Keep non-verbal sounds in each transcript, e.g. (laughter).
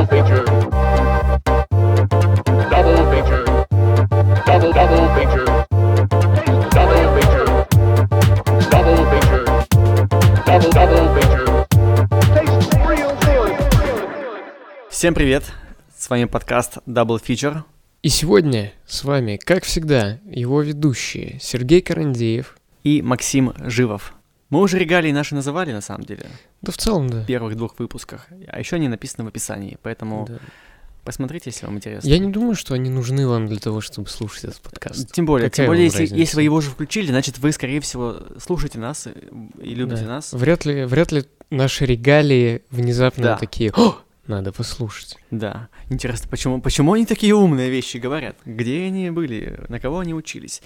Double feature. Double feature. Double double feature. Double feature. Double feature. Double double feature. Tastes real good. Всем привет! С вами подкаст Double Feature. И сегодня с вами, как всегда, его ведущие Сергей Карандеев. и Максим Живов. Мы уже регалии наши называли, на самом деле, Да в целом, да. в первых двух выпусках. А еще они написаны в описании, поэтому Да. посмотрите, если вам интересно. Я не думаю, что они нужны вам для того, чтобы слушать этот подкаст. Тем более, Какая тем более, если, разница? если вы его уже включили, значит, вы, скорее всего, слушаете нас и, и любите Да. нас. Вряд ли, вряд ли наши регалии внезапно Да. такие, о, надо послушать. Да. Интересно, почему, почему они такие умные вещи говорят? Где они были? На кого они учились?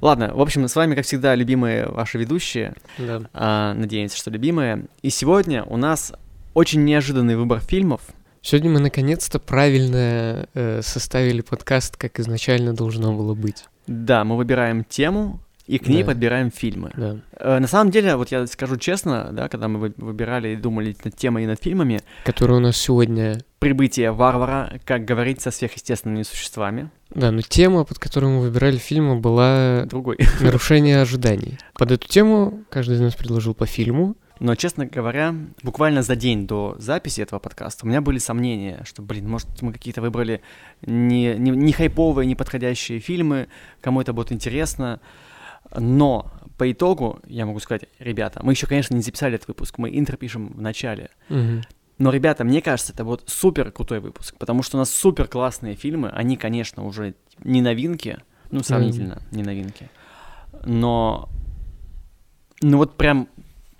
Ладно, в общем, с вами, как всегда, любимые ваши ведущие. Да. А, надеемся, что любимые. И сегодня у нас очень неожиданный выбор фильмов. Сегодня мы наконец-то правильно э, составили подкаст, как изначально должно было быть. Да, мы выбираем тему и к ней Да. подбираем фильмы. Да. Э, На самом деле, вот я скажу честно, да, когда мы вы- выбирали и думали над темой и над фильмами, Который у нас сегодня... «Прибытие варвара», как говорить со сверхъестественными существами, Да, но тема, под которую мы выбирали фильмы, была другой. (laughs) нарушение ожиданий. Под эту тему каждый из нас предложил по фильму. Но, честно говоря, буквально за день до записи этого подкаста у меня были сомнения, что, блин, может, мы какие-то выбрали не, не, не хайповые, не подходящие фильмы, кому это будет интересно. Но по итогу я могу сказать, ребята, мы еще, конечно, не записали этот выпуск, мы интро пишем в начале. Но, ребята, мне кажется, это вот супер крутой выпуск, потому что у нас супер классные фильмы, они, конечно, уже не новинки, ну, сравнительно не новинки, но, ну вот прям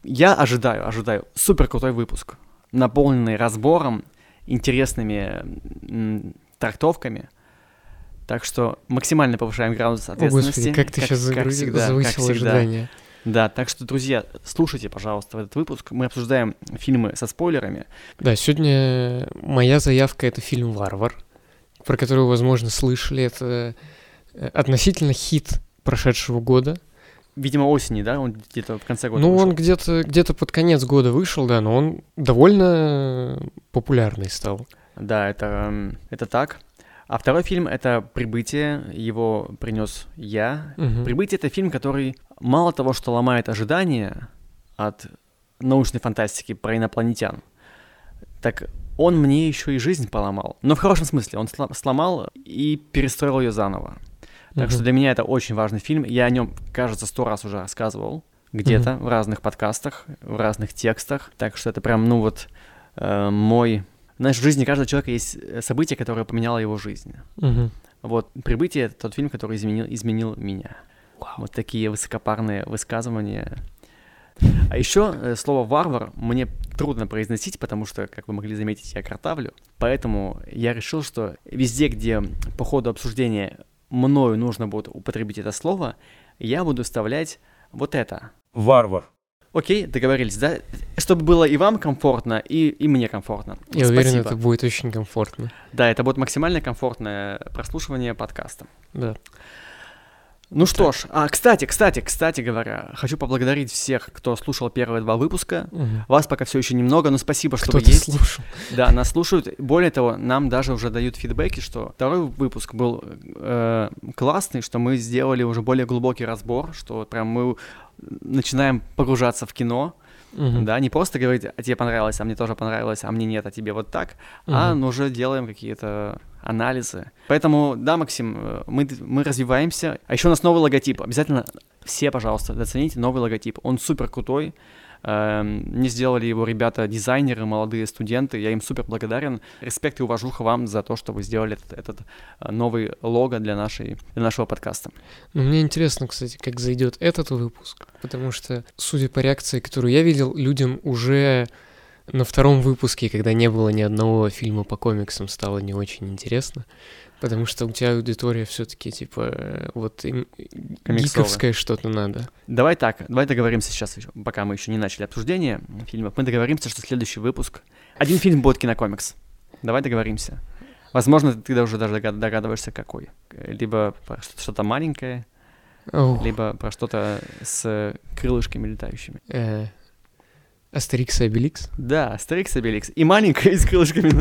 я ожидаю, ожидаю супер крутой выпуск, наполненный разбором, интересными м, трактовками, так что максимально повышаем градус О, ответственности. господи, как ты сейчас всегда, как завысил всегда. ожидания. Да, так что, друзья, слушайте, пожалуйста, этот выпуск. Мы обсуждаем фильмы со спойлерами. Да, сегодня моя заявка — это фильм «Варвар», про который вы, возможно, слышали. Это э, относительно хит прошедшего года. Видимо, осени, да? Он где-то в конце года ну, вышел. он где-то где под конец года вышел, да, но он довольно популярный стал. Да, это, эм, это так. А второй фильм — это «Прибытие». Его принес я. Мгм. «Прибытие» — это фильм, который мало того, что ломает ожидания от научной фантастики про инопланетян, так он мне еще и жизнь поломал. Но в хорошем смысле. Он сло- сломал и перестроил ее заново. Так Мгм. что для меня это очень важный фильм. Я о нем, кажется, сто раз уже рассказывал. Где-то в разных подкастах, в разных текстах. Так что это прям, ну вот, э, мой... Знаешь, в жизни каждого человека есть э, событие, которое поменяло его жизнь. Мгм. Вот «Прибытие» — это тот фильм, который изменил, изменил меня. Вот такие высокопарные высказывания. А еще слово «варвар» мне трудно произносить, потому что, как вы могли заметить, я картавлю. Поэтому я решил, что везде, где по ходу обсуждения мною нужно будет употребить это слово, я буду вставлять вот это. Варвар. Окей, договорились, да? Чтобы было и вам комфортно, и, и мне комфортно. Я уверен, Спасибо. это будет очень комфортно. Да, это будет максимально комфортное прослушивание подкаста. Да. Ну что ж, а, кстати, кстати, кстати говоря, хочу поблагодарить всех, кто слушал первые два выпуска. Мгм. Вас пока все еще немного, но спасибо, что вы Кто-то есть. слушал. Да, нас слушают. Более того, нам даже уже дают фидбэки, что второй выпуск был э, классный, что мы сделали уже более глубокий разбор, что прям мы начинаем погружаться в кино, Мгм. да, не просто говорить, а тебе понравилось, а мне тоже понравилось, а мне нет, а тебе вот так, а Мгм. ну, уже делаем какие-то анализы. Поэтому, да, Максим, э, мы, мы развиваемся. А еще у нас новый логотип. Обязательно все, пожалуйста, зацените новый логотип. Он супер крутой. Эм, Не сделали его ребята, дизайнеры, молодые студенты. Я им супер благодарен. Респект и уважуха вам за то, что вы сделали этот, этот э, новый лого для, нашей, для нашего подкаста. Ну, мне интересно, кстати, как зайдет этот выпуск, потому что, судя по реакции, которую я видел, людям уже на втором выпуске, когда не было ни одного фильма по комиксам, стало не очень интересно, потому что у тебя аудитория все-таки типа э, вот им Комиксовая. гиковское что-то надо. Давай так, давай договоримся сейчас, еще, пока мы еще не начали обсуждение фильмов. Мы договоримся, что следующий выпуск... Один фильм будет кинокомикс. Давай договоримся. Возможно, ты уже даже догад- догадываешься, какой. Либо про что- что-то маленькое, Ох, либо про что-то с крылышками летающими. э, Астерикс и Обеликс. Да, Астерикс и Обеликс. И маленькое, и с крылышками.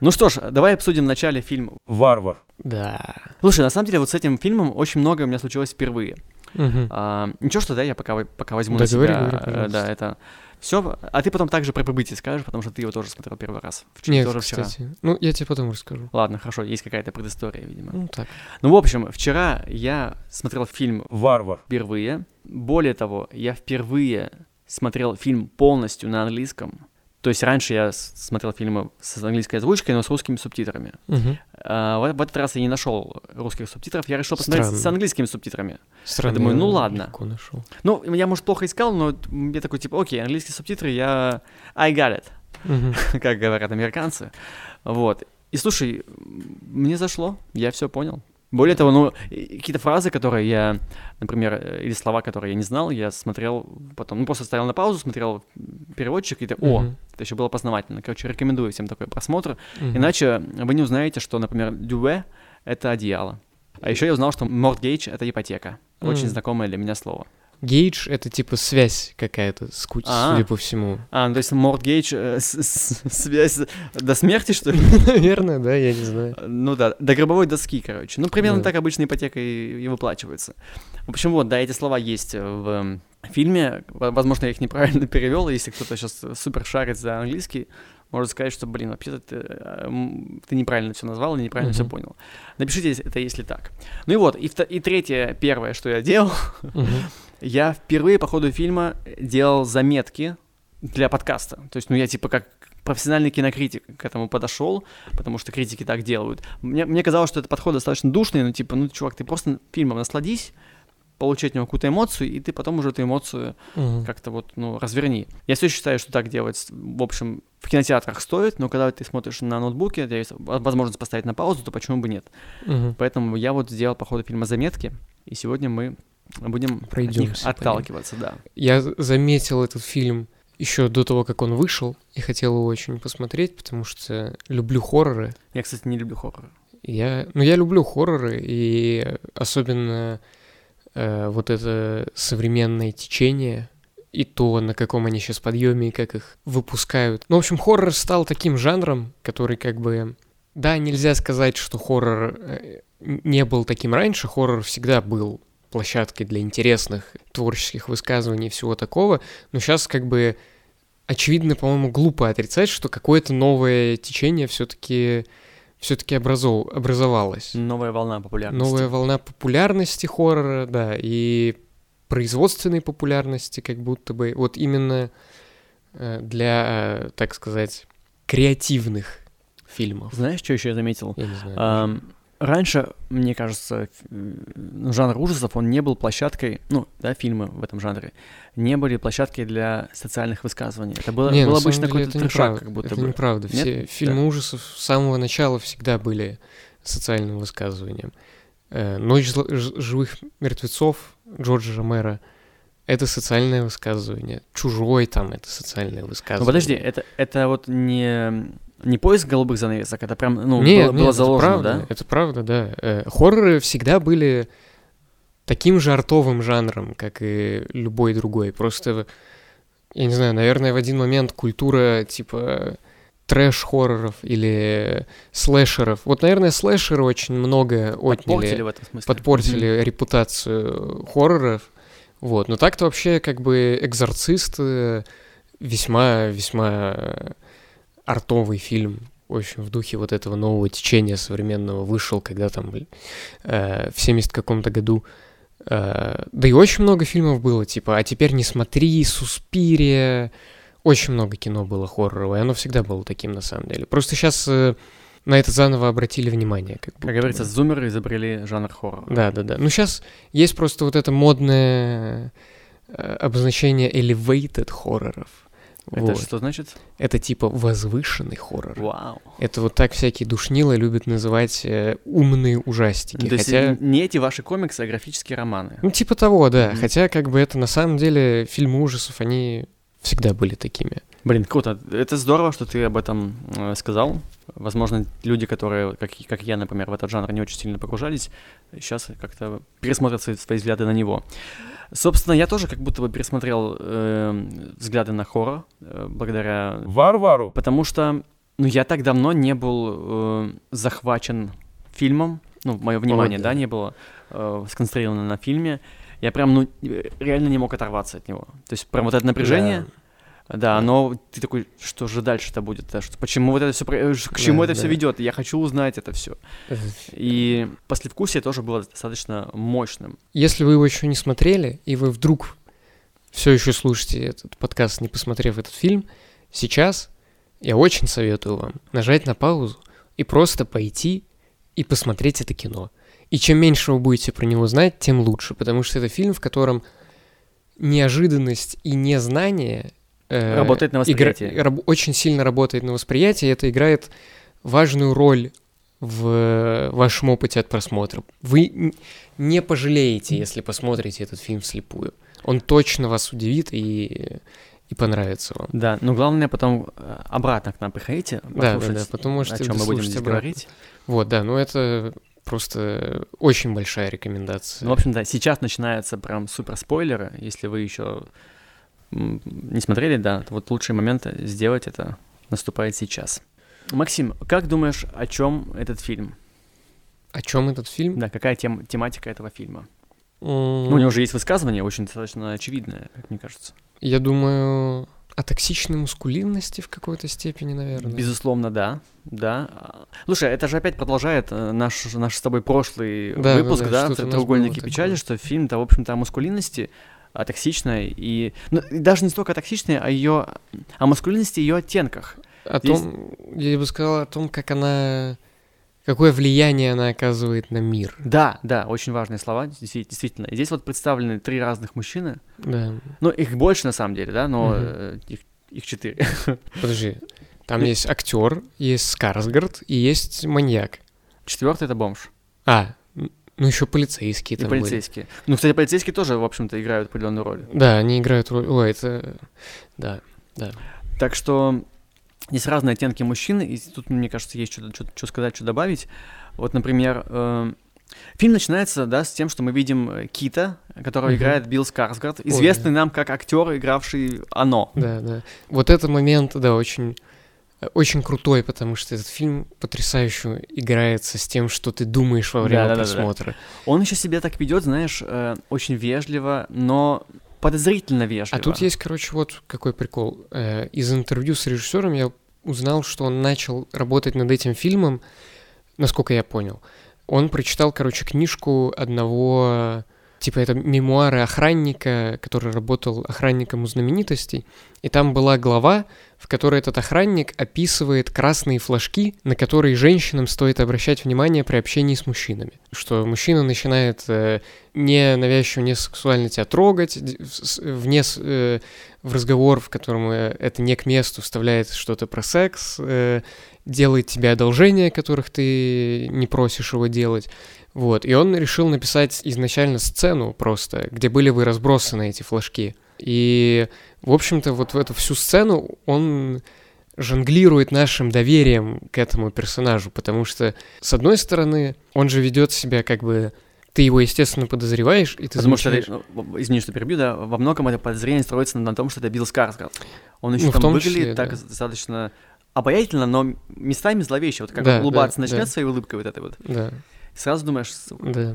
Ну что ж, давай обсудим в начале фильм. Варвар. Да. Слушай, на самом деле вот с этим фильмом очень много у меня случилось впервые. Мгм. А, ничего, что да, я пока, пока возьму Да, на говори, себя. говори, э, пожалуйста. да, это все. А ты потом также про прибытие скажешь, потому что ты его тоже смотрел первый раз. Вч- Нет, тоже вчера. кстати. Ну, я тебе потом расскажу. Ладно, хорошо, есть какая-то предыстория, видимо. Ну, так. Ну, в общем, вчера я смотрел фильм Варвар. впервые. Более того, я впервые смотрел фильм полностью на английском. То есть раньше я с- смотрел фильмы с английской озвучкой, но с русскими субтитрами. Мгм. А в, в этот раз я не нашел русских субтитров, я решил посмотреть с Странно. английскими субтитрами. Странно. думаю, ну я ладно. легко нашел. Ну, я, может, плохо искал, но я такой, типа, окей, английские субтитры, я... I got it, Мгм. (laughs) как говорят американцы. Вот. И слушай, мне зашло, я все понял. Более того, ну, какие-то фразы, которые я, например, э, или слова, которые я не знал, я смотрел потом, ну, просто ставил на паузу, смотрел переводчик, и ты, о, Мгм. это еще было познавательно. Короче, рекомендую всем такой просмотр. Мгм. Иначе вы не узнаете, что, например, дюве — это одеяло. А еще я узнал, что mortgage — это ипотека. Очень Мгм. знакомое для меня слово. Гейдж — это типа связь какая-то, ску- А. судя по всему. А, ну то есть mortgage э, связь до смерти, что ли? (laughs) Наверное, да, я не знаю. Ну да, до гробовой доски, короче. Ну, примерно Да. так обычно ипотека и, и выплачивается. В общем, вот, да, эти слова есть в м, фильме. Во- Возможно, я их неправильно (laughs) перевел. Если кто-то сейчас супер шарит за английский, может сказать, что, блин, вообще-то ты, э, ты неправильно все назвал и неправильно все Мгм. понял. Напишите это, если так. Ну и вот, и, и третье, первое, что я делал, Мгм. (laughs) я впервые по ходу фильма делал заметки для подкаста. То есть, ну, я типа как профессиональный кинокритик к этому подошел, потому что критики так делают. Мне, мне казалось, что этот подход достаточно душный, но типа, ну, чувак, ты просто фильмом насладись, получать от него какую-то эмоцию, и ты потом уже эту эмоцию Мгм. как-то вот, ну, разверни. Я все считаю, что так делать, в общем, в кинотеатрах стоит, но когда ты смотришь на ноутбуке, тебя есть возможность поставить на паузу, то почему бы нет? Мгм. Поэтому я вот сделал по ходу фильма заметки, и сегодня мы будем от них Пройдёмся по ним. отталкиваться, да. Я заметил этот фильм еще до того, как он вышел, и хотел его очень посмотреть, потому что люблю хорроры. Я, кстати, не люблю хорроры. Я, ну, я люблю хорроры, и особенно э, вот это современное течение, и то, на каком они сейчас подъеме, и как их выпускают. Ну, в общем, хоррор стал таким жанром, который как бы... Да, нельзя сказать, что хоррор э, не был таким раньше, хоррор всегда был площадкой для интересных творческих высказываний и всего такого, но сейчас как бы очевидно, по-моему, глупо отрицать, что какое-то новое течение все-таки все-таки образов... образовалось. Новая волна популярности. Новая волна популярности хоррора, да, и производственной популярности, как будто бы, вот именно э, для, э, так сказать, креативных фильмов. Знаешь, что еще я заметил? Я не знаю. Ам, раньше, мне кажется, м, жанр ужасов, он не был площадкой, ну, да, фильмы в этом жанре, не были площадкой для социальных высказываний. Это было, Не, был обычно какой-то это трешак, неправда, как будто это бы. неправда. Нет? Все фильмы ужасов с самого начала всегда были социальным высказыванием. Э, «Ночь живых мертвецов» Джорджа Ромера — это социальное высказывание. «Чужой» там — это социальное высказывание. Ну, подожди, это, это вот не, не поиск голубых занавесок, это прям, ну, Нет, было, нет, было это заложено, правда, да? Это правда, да. Э, хорроры всегда были таким же артовым жанром, как и любой другой. Просто, я не знаю, наверное, в один момент культура типа трэш-хорроров или слэшеров. Вот, наверное, слэшеры очень много Подпортили отняли, в этом смысле. подпортили репутацию хорроров. Вот. Но так-то вообще как бы «Экзорцист» э, весьма-весьма артовый фильм. В общем, в духе вот этого нового течения современного вышел, когда там э, в 70 каком-то году. Э, да и очень много фильмов было, типа «А теперь не смотри», «Суспирия». Очень много кино было хорроровое, оно всегда было таким на самом деле. Просто сейчас на это заново обратили внимание. Как, Как говорится, зумеры изобрели жанр хоррора. Да, да, да. Ну, сейчас есть просто вот это модное э, обозначение elevated хорроров. Это Вот. что значит? Это типа возвышенный хоррор. Вау. Это вот так всякие душнилы любят называть э, умные ужастики. То есть Хотя, не эти ваши комиксы, а графические романы. ну, типа того, да. Мгм. Хотя, как бы это на самом деле фильмы ужасов, они всегда были такими. Блин, круто. Это здорово, что ты об этом э, сказал. Возможно, люди, которые, как, как я, например, в этот жанр не очень сильно погружались, сейчас как-то пересмотрят свои, свои взгляды на него. Собственно, я тоже как будто бы пересмотрел э, взгляды на хоррор э, благодаря... Варвару. Потому что Ну, я так давно не был э, захвачен фильмом, ну, мое внимание, Вот, да, да. не было э, сконцентрировано на фильме. Я прям, ну, э, реально не мог оторваться от него. То есть прям вот это напряжение, да, оно, ты такой, что же дальше-то будет, да, что, почему вот это все, к чему Да, это все да. ведет, я хочу узнать это все. Это И послевкусие тоже было достаточно мощным. Если вы его еще не смотрели, и вы вдруг все еще слушаете этот подкаст, не посмотрев этот фильм, сейчас я очень советую вам нажать на паузу и просто пойти и посмотреть это кино. И чем меньше вы будете про него знать, тем лучше, потому что это фильм, в котором неожиданность и незнание э, Работает на игра- восприятие. раб- очень сильно работает на восприятие, и это играет важную роль в э, вашем опыте от просмотра. Вы не пожалеете, если посмотрите этот фильм вслепую. Он точно вас удивит и, и понравится вам. Да, но главное потом э, обратно к нам приходите, Да, да, да, потом можете о чем мы будем здесь обратно. говорить. Вот, да, ну это просто очень большая рекомендация. Ну, в общем, да, сейчас начинаются прям супер спойлеры. Если вы еще не смотрели, да, вот лучший момент сделать это наступает сейчас. Максим, как думаешь, о чем этот фильм? О чем этот фильм? Да, какая тем, тематика этого фильма? М, Ну, у него уже есть высказывание, очень достаточно очевидное, как мне кажется. Я думаю, о токсичной мускулинности в какой-то степени, наверное. Безусловно, да, да. Слушай, это же опять продолжает э, наш, наш с тобой прошлый Да, да, выпуск, да, да, нас «Треугольники печали», такое. что фильм-то, в общем-то, о мускулинности, о токсичной и... Ну, и даже не столько о токсичной, а ее... о маскулинности и ее оттенках. О Здесь- том, я бы сказал, о том, как она... Какое влияние она оказывает на мир. Да, да, очень важные слова, действи- действительно. Здесь вот представлены три разных мужчины. Да. Ну, их больше на самом деле, да, но э, их, их четыре. (laughs) Подожди. Там есть актер, есть Скарсгард и есть маньяк. Четвертый это бомж. А, ну еще полицейские И там были. полицейские. Ну, кстати, полицейские тоже, в общем-то, играют определенную роль. Да, они играют роль. Ой, это. Да, да. Так что здесь разные оттенки мужчин, и тут, мне кажется, есть что сказать, что добавить. Вот, например, э, фильм начинается, да, с тем, что мы видим э, Кита, которого Мгм. играет Билл Скарсгард, Ой, известный нам как актер, игравший «Оно». Да, да. Вот этот момент, да, очень, очень крутой, потому что этот фильм потрясающе играется с тем, что ты думаешь во время Да-да-да-да. просмотра. Он еще себя так ведет, знаешь, э, очень вежливо, но подозрительно вежливо. А тут есть, короче, вот какой прикол. Э, Из интервью с режиссером я узнал, что он начал работать над этим фильмом, насколько я понял. Он прочитал, короче, книжку одного, типа это мемуары охранника, который работал охранником у знаменитостей. И там была глава, в которой этот охранник описывает красные флажки, на которые женщинам стоит обращать внимание при общении с мужчинами. Что мужчина начинает э, не навязчиво, не сексуально тебя трогать, вне э, в разговор, в котором э, это не к месту, вставляет что-то про секс, э, делает тебе одолжения, которых ты не просишь его делать. Вот. И он решил написать изначально сцену просто, где были бы разбросаны эти флажки. И, в общем-то, вот в эту всю сцену он жонглирует нашим доверием к этому персонажу, потому что, с одной стороны, он же ведет себя как бы... Ты его, естественно, подозреваешь, и ты Потому что, замечаешь- это, ну, извини, что перебью, да, во многом это подозрение строится на том, что это Билл Скарсгард. Он еще Ну, там выглядит числе, так да. достаточно обаятельно, но местами зловеще. Вот как Да, улыбаться да, начнет да. своей улыбкой вот этой вот, Да. сразу думаешь, Да.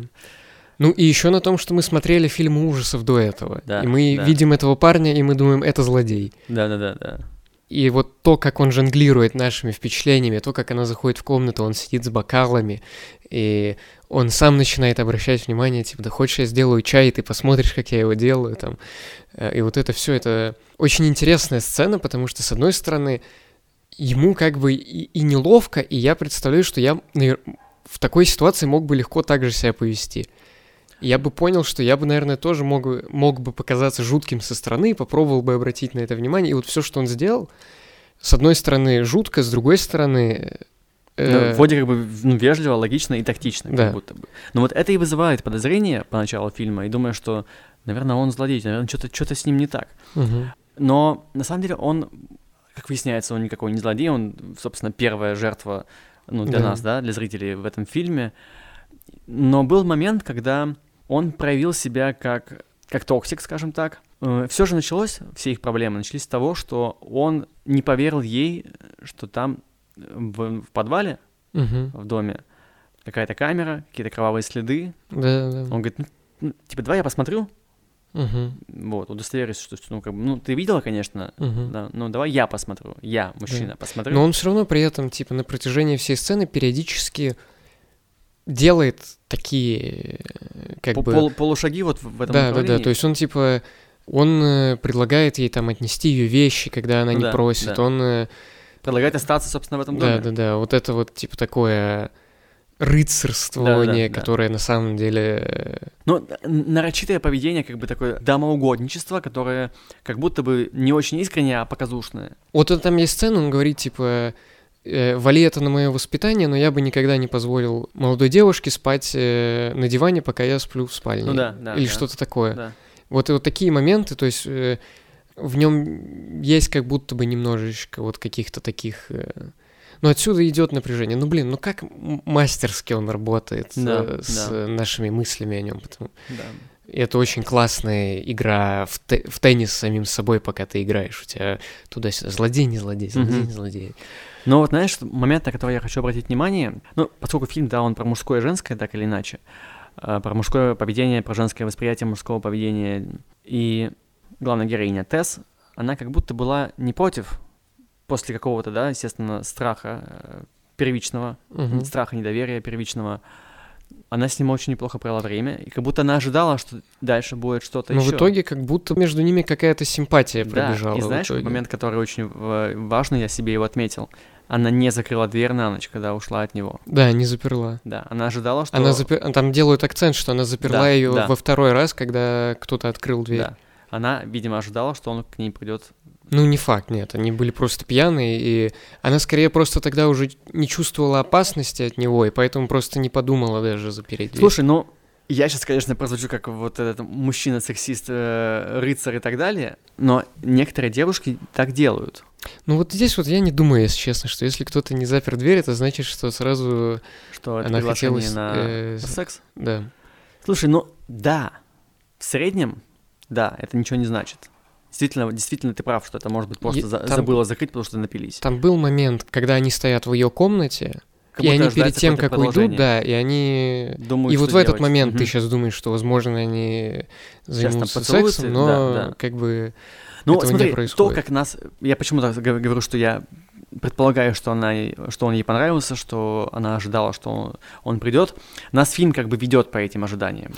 Ну и еще на том, что мы смотрели фильмы ужасов до этого. Да, и мы да. видим этого парня, и мы думаем, это злодей. да-да-да-да. И вот то, как он жонглирует нашими впечатлениями, то, как она заходит в комнату, он сидит с бокалами, и он сам начинает обращать внимание, типа, да хочешь я сделаю чай, и ты посмотришь, как я его делаю, там. Э, И вот это все, это очень интересная сцена, потому что, с одной стороны, ему как бы и, и неловко, и я представляю, что я в такой ситуации мог бы легко так же себя повести. Я бы понял, что я бы, наверное, тоже мог, бы- мог бы показаться жутким со стороны, попробовал бы обратить на это внимание. И вот все, что он сделал, с одной стороны жутко, с другой стороны... э, Ну, вроде как бы ну, вежливо, логично и тактично, Да. как будто бы. Но вот это и вызывает подозрение по началу фильма, и думаю, что, наверное, он злодей, наверное, что-то, что-то с ним не так. мгм. Но на самом деле он, как выясняется, он никакой не злодей, он, собственно, первая жертва ну, для Да. нас, да, для зрителей в этом фильме. Но был момент, когда он проявил себя как, как токсик, скажем так. Все же началось, все их проблемы начались с того, что он не поверил ей, что там в, в подвале, Мгм. в доме, какая-то камера, какие-то кровавые следы. Да, да. Он говорит, ну, ну, типа, давай я посмотрю, Мгм. вот, удостоверюсь, что, ну, как бы, ну, ты видела, конечно, Мгм. да, ну, давай я посмотрю, я, мужчина, посмотрю. Но он все равно при этом, типа, на протяжении всей сцены периодически делает такие, э, как бы... пол- полушаги вот в этом да, да, да. То есть он, типа, он э, предлагает ей там отнести ее вещи, когда она не да, просит. да. Он... э, Предлагает остаться, собственно, в этом Да, доме. да, да. Вот это вот, типа, такое рыцарствование, Да, да, да. которое на самом деле... Ну, нарочитое поведение, как бы такое домоугодничество, которое как будто бы не очень искреннее, а показушное. Вот он- там есть сцена, он говорит, типа, вали это на мое воспитание, но я бы никогда не позволил молодой девушке спать э, на диване, пока я сплю в спальне. Ну да, да. Или да, что-то такое. Да. Вот, вот такие моменты, то есть э, в нем есть как будто бы немножечко вот каких-то таких... э, ну, отсюда идет напряжение. Ну, блин, ну как мастерски он работает Да, э, с да. нашими мыслями о нем. Потому... да. И это очень классная игра в, те- в теннис с самим собой, пока ты играешь. У тебя туда-сюда злодей, не злодей, злодей, Мгм. не злодей. Но вот, знаешь, момент, на который я хочу обратить внимание, ну, поскольку фильм, да, он про мужское и женское, так или иначе, э, про мужское поведение, про женское восприятие мужского поведения, и главная героиня Тесс, она как будто была не против после какого-то, да, естественно, страха э, первичного, Мгм. страха, недоверия первичного, она с ним очень неплохо провела время, и как будто она ожидала, что дальше будет что-то Но еще. в итоге как будто между ними какая-то симпатия Да, пробежала. и в знаешь, момент, который очень в- важный, я себе его отметил. Она не закрыла дверь на ночь, когда ушла от него. Да, не заперла. Да, она ожидала, что... Она запер... Там делают акцент, что она заперла Да, ее да. во второй раз, когда кто-то открыл дверь. Да. Она, видимо, ожидала, что он к ней придет. Ну, не факт, нет. Они были просто пьяные, и она скорее просто тогда уже не чувствовала опасности от него, и поэтому просто не подумала даже запереть дверь. Слушай, ну, я сейчас, конечно, прозвучу как вот этот мужчина, сексист, э, рыцарь и так далее, но некоторые девушки так делают. Ну вот здесь вот я не думаю, если честно, что если кто-то не запер дверь, это значит, что сразу, Что это Она хотелось, на э, на секс. да. Слушай, ну, да, в среднем, да, это ничего не значит. Действительно, действительно, ты прав, что это может быть просто за- там- забыла закрыть, потому что напились. Там был момент, когда они стоят в ее комнате, Как и они перед тем, как уйдут, да, и они... Думают, и вот в этот делать. момент ты Мгм. сейчас думаешь, что, возможно, они займутся сексом, но да, да. как бы... Ну, этого не смотри, то, происходит. как нас... Я почему так гов- говорю, что я предполагаю, что, она, что он ей понравился, что она ожидала, что он, он придет. Нас фильм как бы ведет по этим ожиданиям.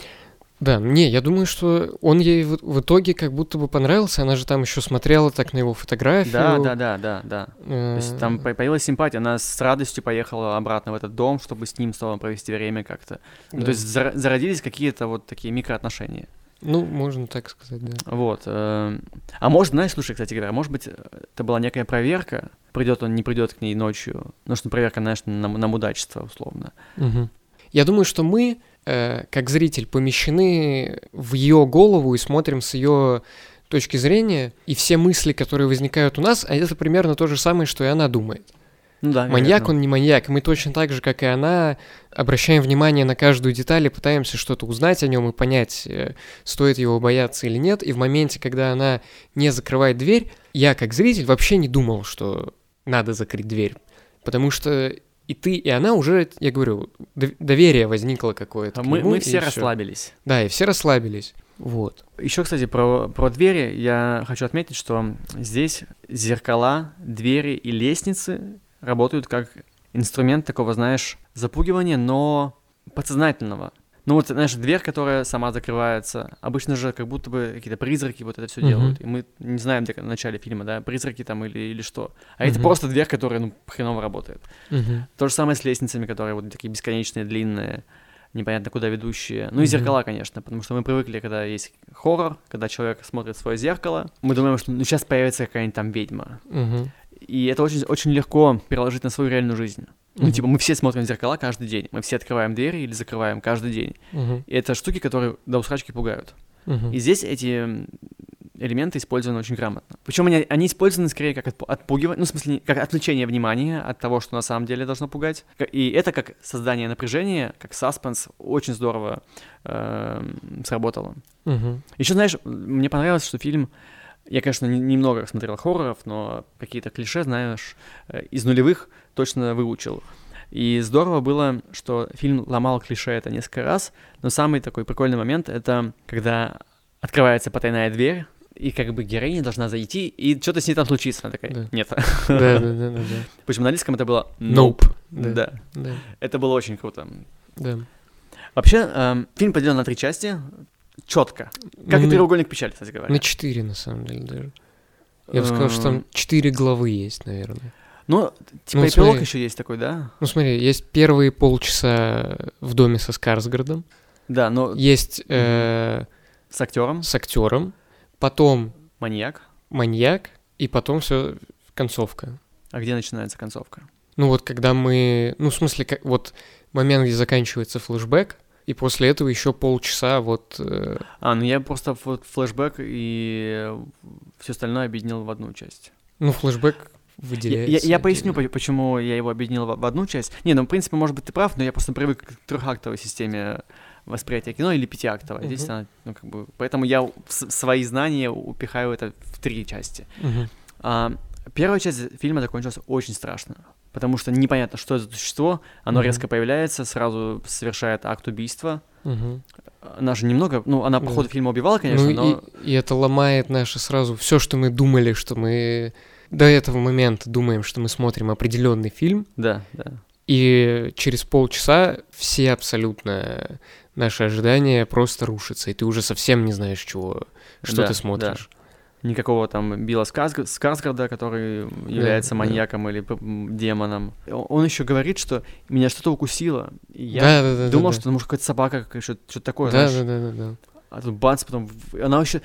Да, не, я думаю, что он ей в, в итоге как будто бы понравился, она же там еще смотрела так на его фотографию. Да, да, да, да, да. То э, есть там по- появилась симпатия, она с радостью поехала обратно в этот дом, чтобы с ним снова провести время как-то. Ну, да. то есть зародились какие-то вот такие микроотношения. Ну, можно так сказать, да. Вот. э, А может, знаешь, слушай, кстати говоря, может быть, это была некая проверка, придет он, не придет к ней ночью. Ну, что проверка, знаешь, на, на мудачество, условно. Мгм. Я думаю, что мы, э, как зритель, помещены в ее голову и смотрим с ее точки зрения, и все мысли, которые возникают у нас, а это примерно то же самое, что и она думает. Ну да, Маньяк он не маньяк, мы точно так же, как и она, обращаем внимание на каждую деталь и пытаемся что-то узнать о нем и понять, э, стоит его бояться или нет. И в моменте, когда она не закрывает дверь, я как зритель вообще не думал, что надо закрыть дверь. Потому что и ты, и она уже, я говорю, дов- доверие возникло какое-то. к Мы, нему, мы все расслабились. Да, и все расслабились. Вот. Еще, кстати, про, про двери я хочу отметить, что здесь зеркала, двери и лестницы работают как инструмент такого, знаешь, запугивания, но подсознательного. Ну вот, знаешь, дверь, которая сама закрывается, обычно же как будто бы какие-то призраки вот это все Мгм. делают, и мы не знаем где- в начале фильма, да, призраки там или, или что. А это Мгм. просто дверь, которая, ну, хреново работает. Мгм. То же самое с лестницами, которые вот такие бесконечные, длинные, непонятно куда ведущие. Ну и зеркала, конечно, потому что мы привыкли, когда есть хоррор, когда человек смотрит в свое зеркало, мы думаем, что ну сейчас появится какая-нибудь там ведьма. И это очень, очень легко переложить на свою реальную жизнь. Ну, типа, мы все смотрим в зеркала каждый день. Мы все открываем двери или закрываем каждый день. Мгм. И это штуки, которые до усрачки пугают. Мгм. И здесь эти элементы использованы очень грамотно. Причем они, они использованы скорее как отпу- отпугивание, ну, в смысле, как отвлечение внимания от того, что на самом деле должно пугать. И это как создание напряжения, как саспенс, очень здорово эм, сработало. Мгм. Еще, знаешь, мне понравилось, что фильм... Я, конечно, не- немного смотрел хорроров, но какие-то клише, знаешь, э, из нулевых точно выучил. И здорово было, что фильм ломал клише это несколько раз, но самый такой прикольный момент — это когда открывается потайная дверь, и как бы героиня должна зайти, и что-то с ней там случится. Она такая, Да. нет. Да, да, да, да. (laughs) Почему на английском это было Nope. Да. Да. Да, Это было очень круто. да. Вообще, эм, фильм поделен на три части, четко. Как и Ну, треугольник печали, кстати говоря. На четыре, на самом деле, даже. Я бы сказал, что Эм, там четыре главы есть, наверное. Ну, типа Ну, эпилог смотри. еще есть такой, да? Ну, смотри, есть первые полчаса в доме со Скарсгардом, Да, но есть э, с актером, с актером, потом маньяк. маньяк, и потом все концовка. А где начинается концовка? Ну вот когда мы, ну в смысле, как, вот момент, где заканчивается флешбэк, и после этого еще полчаса вот, э, А, ну я просто вот флешбэк и все остальное объединил в одну часть. ну флешбэк выделяется. я- я поясню, отдельно. по- почему я его объединил в, в одну часть. Не, ну, в принципе, может быть, ты прав, но я просто привык к трехактовой системе восприятия кино или пятиактовой. Здесь Мгм. она, ну, как бы... Поэтому я свои знания упихаю это в три части. Мгм. А, первая часть фильма закончилась очень страшно, потому что непонятно, что это за существо, оно Мгм. резко появляется, сразу совершает акт убийства. Мгм. Она же немного, ну, она по ходу фильма убивала, конечно, ну но... и, и это ломает наше сразу все, что мы думали, что мы до этого момента думаем, что мы смотрим определенный фильм, Да, да. и через полчаса все абсолютно наши ожидания просто рушатся, и ты уже совсем не знаешь, чего, что Да, ты смотришь. Никакого там Билла Скарсг- Скарсгарда, который является да. маньяком или п- м, демоном. Он еще говорит, что меня что-то укусило. И я да, да, да, думал, да, что это может какая-то собака, что-то, такое, да, знаешь. да, да, да, да. А тут бац, потом... Она вообще...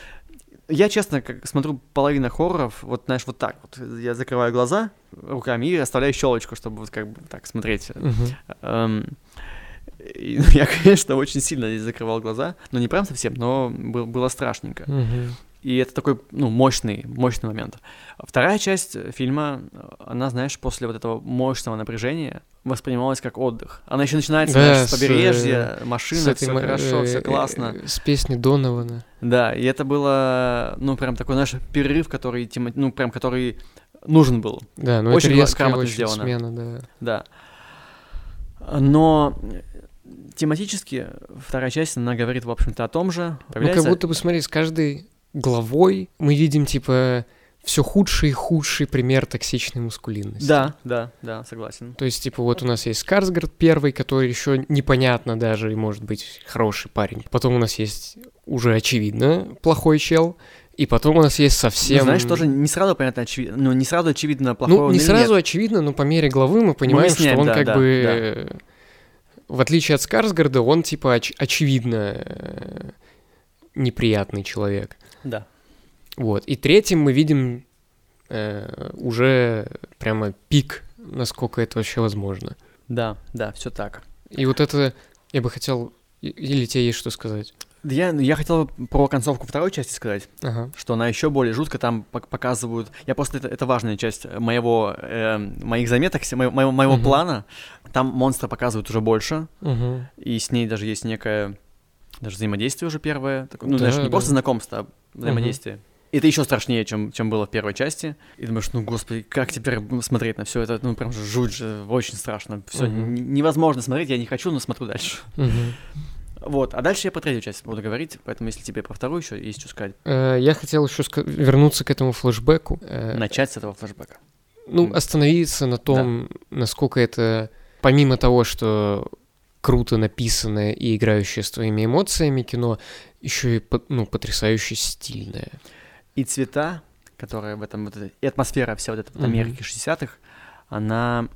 Я, честно, как смотрю половина хорроров, вот, знаешь, вот так вот. Я закрываю глаза руками и оставляю щелочку, чтобы вот как бы так смотреть. Эм, и, ну, я, (laughs) конечно, очень сильно здесь закрывал глаза. Ну, не прям совсем, но был- было страшненько. Мгм. И это такой, ну, мощный, мощный момент. Вторая часть фильма, она, знаешь, после вот этого мощного напряжения воспринималась как отдых. Она еще начинается, Да, знаешь, с с, побережья, С машина, этой все хорошо, все э, классно. э, С песни Донована. Да, и это было, ну, прям такой, знаешь, перерыв, который, тема- ну, прям, который нужен был, Да, но Очень это резкая грамотно очень сделано. смена, да. да. Но тематически вторая часть, она говорит, в общем-то, о том же. Ну, как Появляется- будто бы, смотри, с каждой главой мы видим, типа, все худший и худший пример токсичной маскулинности. Да, да, да, согласен. То есть, типа, вот у нас есть Скарсгард первый, который еще непонятно даже, и может быть хороший парень. Потом у нас есть уже очевидно плохой чел. И потом у нас есть совсем... Ну, знаешь, тоже не сразу понятно, очевидно, ну, не сразу очевидно, плохой Ну, не сразу нет. очевидно, но по мере главы мы понимаем, выясняем, что он да, как да, бы... да. В отличие от Скарсгарда, он типа оч- очевидно э, неприятный человек. Да. Вот. И третьим мы видим э, уже прямо пик, насколько это вообще возможно. Да, да, все так. И вот это я бы хотел... Или тебе есть что сказать? Да Я, я хотел про концовку второй части сказать, Ага. что она еще более жутко, там пок- показывают... Я просто... Это, это важная часть моего, э, моих заметок, моего, моего, моего Мгм. плана. Там монстра показывают уже больше, Мгм. и с ней даже есть некое... Даже взаимодействие уже первое. такое, ну, Да, знаешь, не да. просто знакомство, а взаимодействие. Это еще страшнее, чем, чем было в первой части. И думаешь, ну, господи, как теперь смотреть на все это? Ну, прям же жуть же, очень страшно. Все Мгм. невозможно смотреть, я не хочу, но смотрю дальше. Мгм. Вот, а дальше я про третью часть буду говорить, поэтому если тебе про вторую еще есть что сказать, Э, Я хотел еще вернуться к этому флешбеку. Э, начать с этого флешбека. Ну, остановиться на том, насколько это, помимо того, что круто написанное и играющее с твоими эмоциями кино, еще и ну, потрясающе стильное. И цвета, которые в этом, вот и атмосфера вся вот эта вот. Америки 60-х, она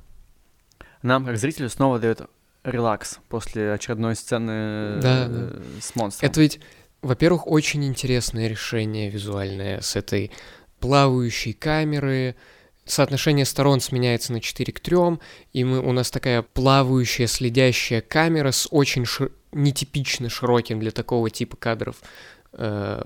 нам, как зрителю, снова дает релакс после очередной сцены Да, э, с монстром. Это ведь, во-первых, очень интересное решение визуальное с этой плавающей камеры. Соотношение сторон сменяется на 4 к 3, и мы, у нас такая плавающая, следящая камера с очень ши- нетипично широким для такого типа кадров э,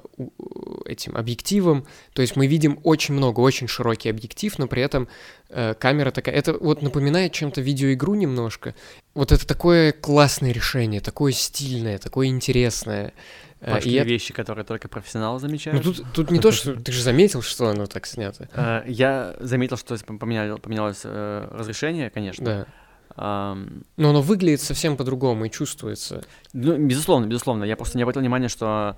этим объективом. То есть мы видим очень много, очень широкий объектив, но при этом э, камера такая... Это вот напоминает чем-то видеоигру немножко. Вот это такое классное решение, такое стильное, такое интересное. А, Пошли я- вещи, которые только профессионалы Ну замечают. тут, тут не то, что ты же заметил, что оно так снято. Э, Я заметил, что поменяли- поменялось э, разрешение, конечно. Да. Но оно выглядит совсем по-другому и чувствуется. Ну, безусловно, безусловно. Я просто не обратил внимания, что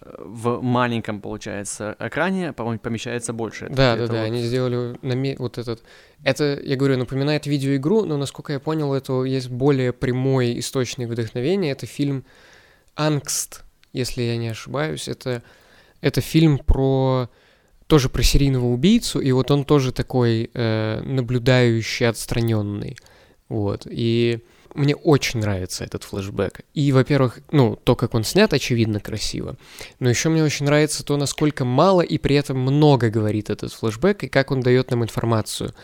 э, в маленьком, получается, экране, по-моему, помещается больше. Это- Да, да, это да, вот- они сделали наме- вот этот... Это, я говорю, напоминает видеоигру, но, насколько я понял, это есть более прямой источник вдохновения. Это фильм «Ангст», если я не ошибаюсь. Это, это фильм про... Тоже про серийного убийцу, и вот он тоже такой э, наблюдающий, отстраненный. Вот. И мне очень нравится этот флешбэк. И, во-первых, ну, то, как он снят, очевидно, красиво. Но еще мне очень нравится то, насколько мало и при этом много говорит этот флешбэк, и как он дает нам информацию.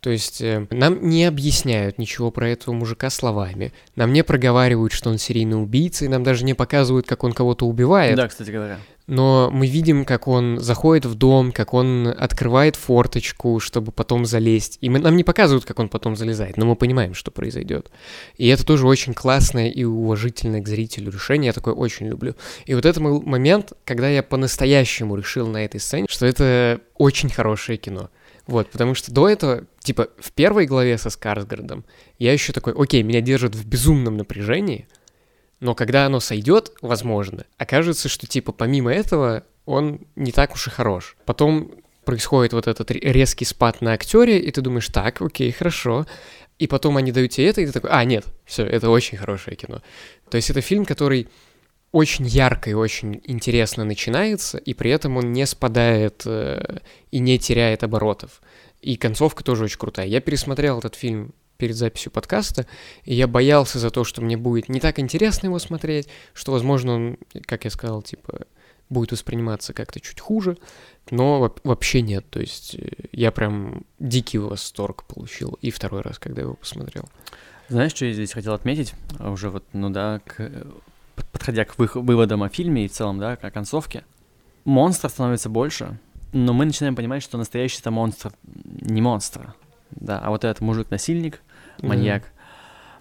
То есть э, нам не объясняют ничего про этого мужика словами, нам не проговаривают, что он серийный убийца, и нам даже не показывают, как он кого-то убивает Да, кстати говоря. но мы видим, как он заходит в дом, как он открывает форточку, чтобы потом залезть. И мы, нам не показывают, как он потом залезает, но мы понимаем, что произойдет. И это тоже очень классное и уважительное к зрителю решение, я такое очень люблю. И вот это был момент, когда я по-настоящему решил на этой сцене, что это очень хорошее кино. Вот, потому что до этого, типа, в первой главе со Скарсгардом я еще такой, окей, меня держат в безумном напряжении, но когда оно сойдет, возможно, окажется, что типа помимо этого он не так уж и хорош. Потом происходит вот этот ре- резкий спад на актере, и ты думаешь, так, окей, хорошо. И потом они дают тебе это, и ты такой, а, нет, все, это очень хорошее кино. То есть это фильм, который очень ярко и очень интересно начинается, и при этом он не спадает э, и не теряет оборотов. И концовка тоже очень крутая. Я пересмотрел этот фильм перед записью подкаста, и я боялся за то, что мне будет не так интересно его смотреть, что, возможно, он, как я сказал, типа, будет восприниматься как-то чуть хуже, но во- вообще нет. То есть э, я прям дикий восторг получил и второй раз, когда его посмотрел. Знаешь, что я здесь хотел отметить? Уже вот, ну да, к- подходя к выводам о фильме и в целом, да, о концовке. Монстров становится больше, но мы начинаем понимать, что настоящий это монстр не монстр, да, а вот этот мужик-насильник, маньяк.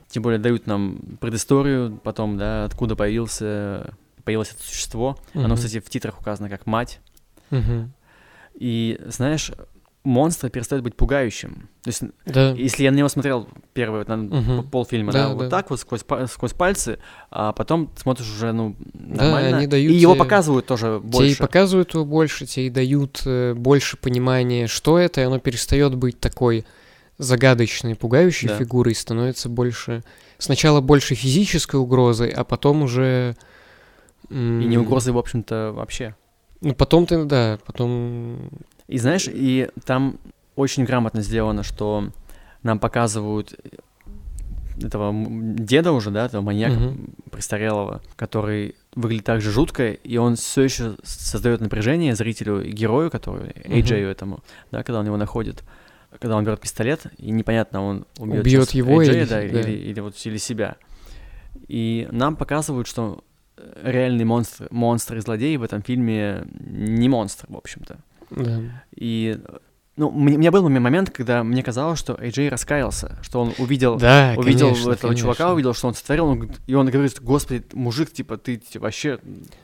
Тем более дают нам предысторию потом, да, откуда появился, появилось это существо. Оно, Мгм. кстати, в титрах указано как мать. Мгм. И, знаешь, монстр перестает быть пугающим. То есть, Да. если я на него смотрел первый вот, на Мгм. полфильма, Да, да, вот да. так вот сквозь, сквозь пальцы, а потом смотришь уже, ну, Да, нормально. они дают и его тебе- показывают тоже Тебе и больше. показывают его больше, тебе и дают э, больше понимания, что это, и оно перестает быть такой загадочной, пугающей Да. фигурой, становится больше... Сначала больше физической угрозой, а потом уже... И не м, угрозы, в общем-то, вообще. Ну, потом ты, да, потом... И знаешь, и там очень грамотно сделано, что нам показывают этого м- деда уже, да, этого маньяка Мгм. престарелого, который выглядит так же жутко, и он все еще создает напряжение зрителю и герою, который, Эйджею этому, да, когда он его находит, когда он берет пистолет, и непонятно, он убьет, Убьет его Эйджея, или- да, да. или, или вот или себя. И нам показывают, что реальный монстр, монстр и злодей в этом фильме не монстр, в общем-то. Да. И, ну, мне- у меня был момент, когда мне казалось, что Эйджей раскаялся, что он увидел, Да, увидел конечно, этого чувака, конечно. увидел, что он сотворил, он и он говорит, господи, мужик, типа, ты, ты вообще...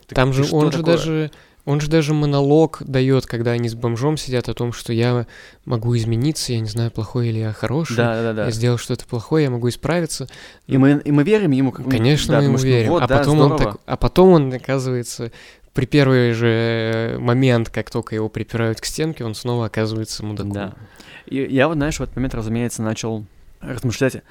ты- Там ты же он же такое?» даже... Он же даже монолог дает, когда они с бомжом сидят о том, что я могу измениться, я не знаю, плохой или я хороший. Да, да, да. Я сделал что-то плохое, я могу исправиться. И мы, и мы верим ему. как- Конечно, да, мы ему что, верим. вот, а, да, потом он так, а потом он, оказывается, при первый же момент, как только его припирают к стенке, он снова оказывается мудаком. Да. И я вот, знаешь, в этот момент, разумеется, начал размышлять,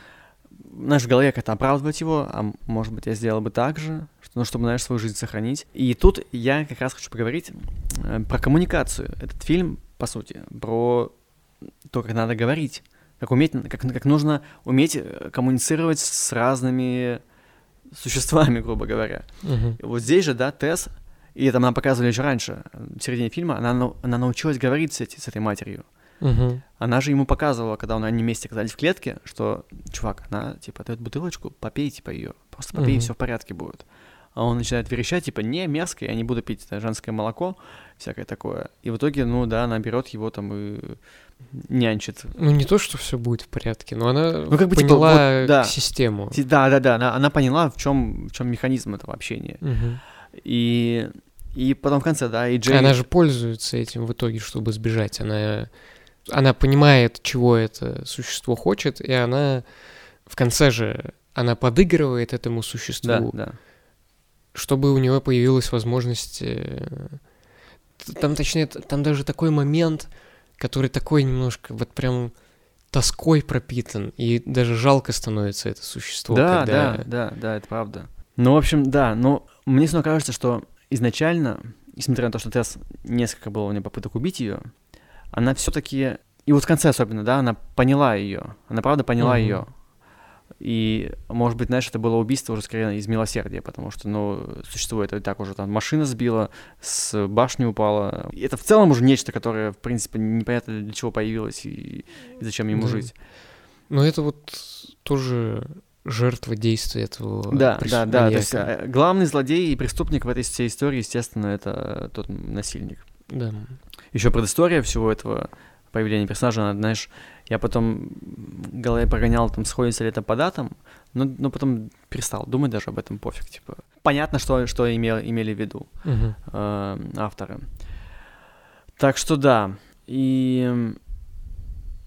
знаешь, в голове как-то оправдывать его, а может быть, я сделал бы так же, ну, чтобы, знаешь, свою жизнь сохранить. И тут я как раз хочу поговорить э, про коммуникацию. Этот фильм, по сути, про то, как надо говорить, как уметь, как, как нужно уметь э, коммуницировать с разными существами, (laughs) грубо говоря. Мгм. Вот здесь же, да, Тесс, и это нам показывали еще раньше, в середине фильма, она, она научилась говорить с, эти- с этой матерью. Мгм. Она же ему показывала, когда он- они вместе оказались в клетке, что, чувак, она, типа, дает бутылочку, попей, типа, ее. Просто попей, и Мгм. все в порядке будет. А он начинает верещать, типа, не, мерзко, я не буду пить это женское молоко, всякое такое. И в итоге, ну да, она берет его там и нянчит. Ну, не то, что все будет в порядке, но она Ну, как бы, типа, поняла вот, да. систему. Да, да, да, она, она поняла, в чем в чем механизм этого общения. Мгм. И, и потом в конце, да, и Джей... Она же пользуется этим в итоге, чтобы сбежать. Она, она понимает, чего это существо хочет, и она в конце же она подыгрывает этому Да, существу, да. чтобы у него появилась возможность... э, Там, точнее, там даже такой момент, который такой немножко вот прям тоской пропитан, и даже жалко становится это существо. Да, когда- да, да, да, это правда. Ну, в общем, да, но мне все равно кажется, что изначально, несмотря на то, что Тесс несколько было у нее попыток убить ее, она все-таки, и вот в конце особенно, да, она поняла ее, она правда поняла Мгм. ее. И, может быть, знаешь, это было убийство уже скорее из милосердия, потому что, ну, существует и так уже там машина сбила, с башни упала. И это в целом уже нечто, которое, в принципе, непонятно для чего появилось и, и зачем ему Да. жить. Но это вот тоже жертва действия этого Да, да, да. То есть э, главный злодей и преступник в этой всей истории, естественно, это тот насильник. Да. Еще предыстория всего этого появления персонажа, она, знаешь, я потом в голове прогонял, там, сходится ли это по датам, но, но потом перестал думать даже об этом, пофиг, типа. Понятно, что, что имел, имели в виду Мгм. э, авторы. Так что да, и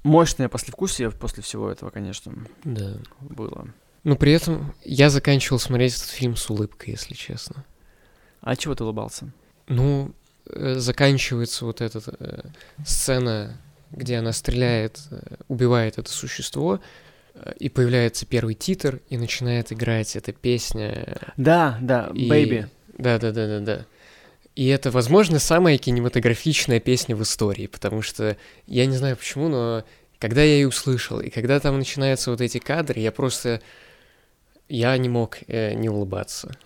мощное послевкусие после всего этого, конечно, Да. было. Но при этом я заканчивал смотреть этот фильм с улыбкой, если честно. А чего ты улыбался? Ну, э, заканчивается вот эта э, сцена, где она стреляет, э, убивает это существо, э, и появляется первый титр, и начинает играть эта песня. Да, да, и- Baby. Да, да, да, да, да. И это, возможно, самая кинематографичная песня в истории, потому что я не знаю почему, но когда я ее услышал, и когда там начинаются вот эти кадры, я просто я не мог э, не улыбаться.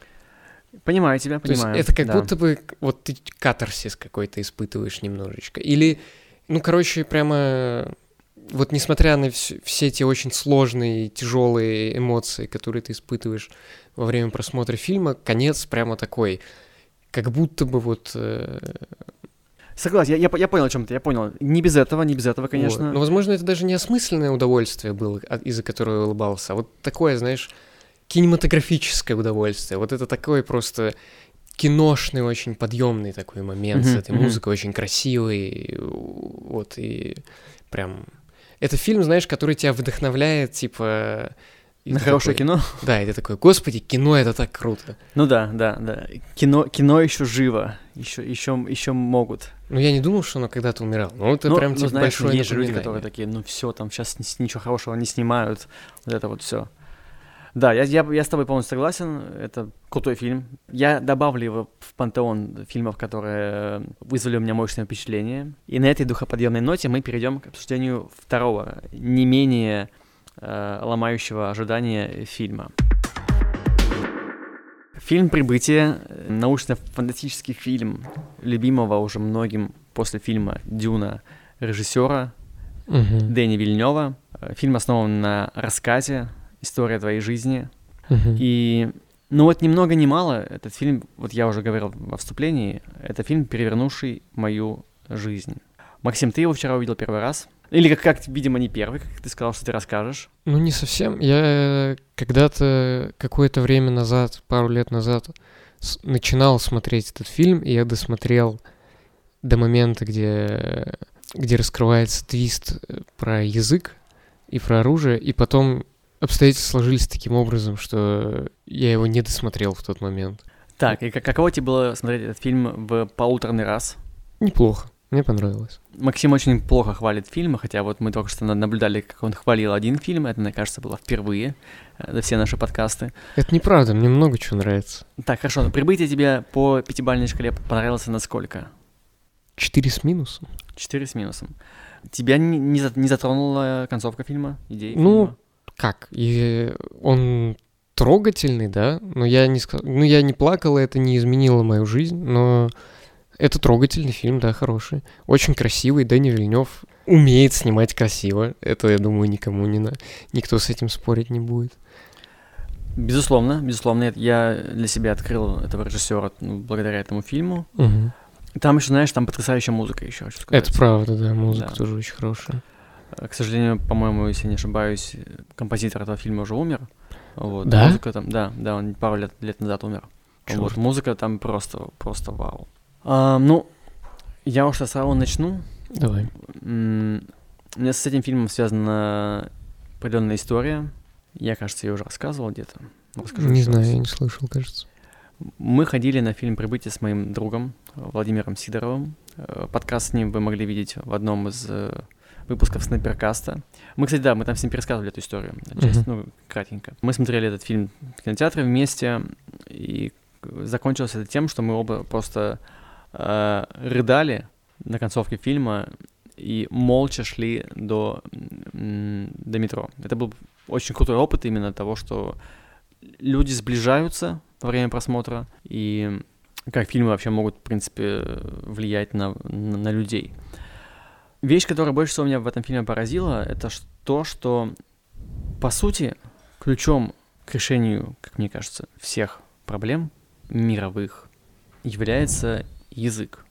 Понимаю тебя, То есть понимаю. это как да. будто бы вот ты катарсис какой-то испытываешь немножечко. Или, ну, короче, прямо вот несмотря на вс- все эти очень сложные, тяжелые эмоции, которые ты испытываешь во время просмотра фильма, конец прямо такой, как будто бы вот... э, Согласен, я, я, я понял о чем ты, я понял. Не без этого, не без этого, вот. конечно. Но, возможно, это даже не осмысленное удовольствие было, а- из-за которого я улыбался, а вот такое, знаешь, кинематографическое удовольствие. Вот это такой просто киношный, очень подъемный такой момент с Мгм, этой мгм. музыкой, очень красивый, вот, и прям... Это фильм, знаешь, который тебя вдохновляет, типа... На хорошее такой- кино? Да, и ты такой, господи, кино это так круто. Ну да, да, да. Кино, кино еще живо, еще, еще, еще могут. Ну, я не думал, что оно когда-то умирало. Ну, это Ну, прям, ну, типа, знаешь, большое есть же люди, которые такие, ну все, там сейчас ничего хорошего не снимают, вот это вот все. Да, я, я, я с тобой полностью согласен, это крутой фильм. Я добавлю его в пантеон фильмов, которые вызвали у меня мощное впечатление. И на этой духоподъемной ноте мы перейдем к обсуждению второго, не менее э, ломающего ожидания фильма. Фильм «Прибытие» — научно-фантастический фильм любимого уже многим после фильма «Дюна» режиссера Мгм. Дэни Вильнева. Э, Фильм основан на рассказе «История твоей жизни». И, ну вот ни много ни мало, этот фильм, вот я уже говорил во вступлении, это фильм, перевернувший мою жизнь. Максим, ты его вчера увидел первый раз? Или как, как видимо, не первый, как ты сказал, что ты расскажешь. Ну, не совсем. Я когда-то, какое-то время назад, пару лет назад, с- начинал смотреть этот фильм, и я досмотрел до момента, где, где раскрывается твист э, про язык и про оружие, и потом обстоятельства сложились таким образом, что я его не досмотрел в тот момент. Так, и как, каково тебе было смотреть этот фильм в полуторный раз? Неплохо, мне понравилось. Максим очень плохо хвалит фильмы, хотя вот мы только что на- наблюдали, как он хвалил один фильм, это, мне кажется, было впервые э, за все наши подкасты. Это неправда, мне много чего нравится. Так, хорошо, «Прибытие» тебе по пятибалльной шкале понравилось на сколько? Четыре с минусом. Четыре с минусом. Тебя не, не, за- не затронула концовка фильма, идеи Ну, фильма? Как? И он трогательный, да, но я не сказал, ну я не плакал, и это не изменило мою жизнь, но это трогательный фильм, да, хороший, очень красивый. Дэнни Вильнев умеет снимать красиво, это я думаю никому не на, никто с этим спорить не будет. Безусловно, безусловно, я для себя открыл этого режиссера ну, благодаря этому фильму. Мгм. Там еще, знаешь, там потрясающая музыка еще, хочу сказать. Это правда, да, музыка Да. тоже очень хорошая. Э, К сожалению, по-моему, если не ошибаюсь, композитор этого фильма уже умер. Вот, Да? Музыка там, да, да, он пару лет, лет назад умер. Чёрт. Вот, музыка там просто, просто вау. А, ну, я уж сразу начну. Давай. М, У меня с этим фильмом связана определенная история. Я, кажется, ее уже рассказывал где-то. Расскажу Не знаю, раз. я не слышал, кажется. Мы ходили на фильм «Прибытие» с моим другом Владимиром Сидоровым. Э, Подкаст с ним вы могли видеть в одном из э, выпусков Снайперкаста. Мы, кстати, да, мы там ним пересказывали эту историю, часть, ну, кратенько. Мы смотрели этот фильм в кинотеатре вместе, и закончилось это тем, что мы оба просто э, рыдали на концовке фильма и молча шли до, до метро. Это был очень крутой опыт именно того, что люди сближаются во время просмотра, и как фильмы вообще могут, в принципе, влиять на, на, на людей. Вещь, которая больше всего меня в этом фильме поразила, это то, что, по сути, ключом к решению, как мне кажется, всех проблем мировых является язык.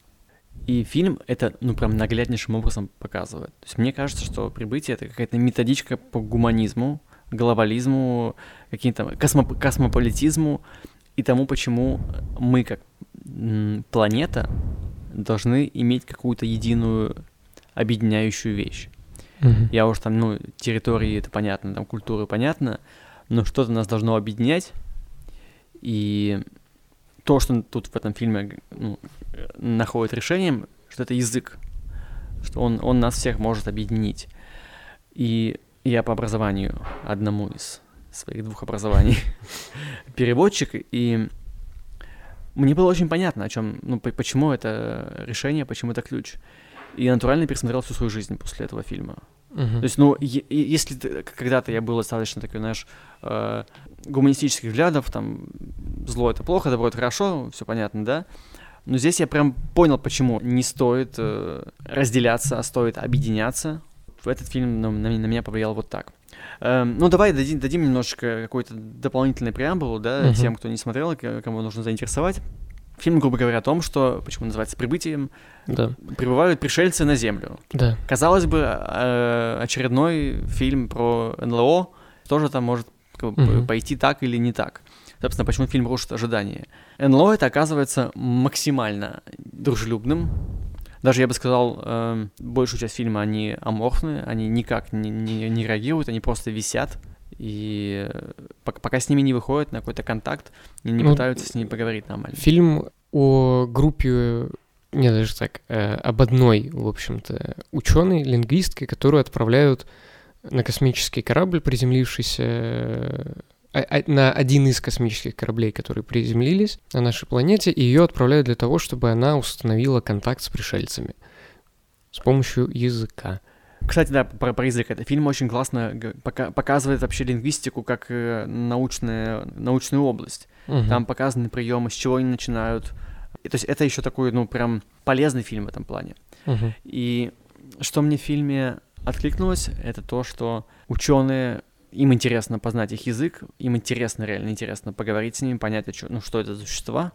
И фильм это, ну, прям нагляднейшим образом показывает. То есть мне кажется, что «Прибытие» — это какая-то методичка по гуманизму, глобализму, каким-то космо- космополитизму и тому, почему мы, как планета, должны иметь какую-то единую объединяющую вещь. Мгм. Я уж там, ну, территории это понятно, там культуры понятно, но что-то нас должно объединять. И то, что тут в этом фильме ну, находит решением, что это язык, что он, он нас всех может объединить. И я по образованию, одному из своих двух образований, (laughs) переводчик, и мне было очень понятно, о чем, ну, по- почему это решение, почему это ключ. И натурально пересмотрел всю свою жизнь после этого фильма. Мгм. То есть, ну, е- если ты- когда-то я был достаточно такой, знаешь, э, гуманистических взглядов, там, зло это плохо, добро это хорошо, все понятно, да? Но здесь я прям понял, почему не стоит э, разделяться, а стоит объединяться. Этот фильм на, на меня- на меня повлиял вот так. Эм, ну, давай дадим, дадим немножечко какой-то дополнительный преамбулу, да, Мгм. тем, кто не смотрел, кому нужно заинтересовать. Фильм, грубо говоря, о том, что, почему называется «Прибытием», Да, прибывают пришельцы на Землю. да. Казалось бы, э, очередной фильм про НЛО тоже там может как бы, Мгм. пойти так или не так. Собственно, почему фильм рушит ожидания. НЛО это оказывается максимально дружелюбным. Даже я бы сказал, э, большую часть фильма они аморфны, они никак не, не- не реагируют, они просто висят. И э, пок- пока с ними не выходят на какой-то контакт, не Ну, пытаются с ними поговорить нормально. Фильм о группе, не даже так, э, об одной, в общем-то, ученой, лингвистке, которую отправляют на космический корабль, приземлившийся э, а- а- на один из космических кораблей, которые приземлились на нашей планете, и ее отправляют для того, чтобы она установила контакт с пришельцами с помощью языка. Кстати, да, про, про язык. Это фильм очень классно пока- показывает вообще лингвистику как э, научная, научную область. Мгм. Там показаны приемы, с чего они начинают. И, то есть это еще такой, ну, прям полезный фильм в этом плане. Мгм. И что мне в фильме откликнулось, это то, что ученые, им интересно познать их язык, им интересно, реально интересно поговорить с ними, понять, о чё- ну, что это за существа.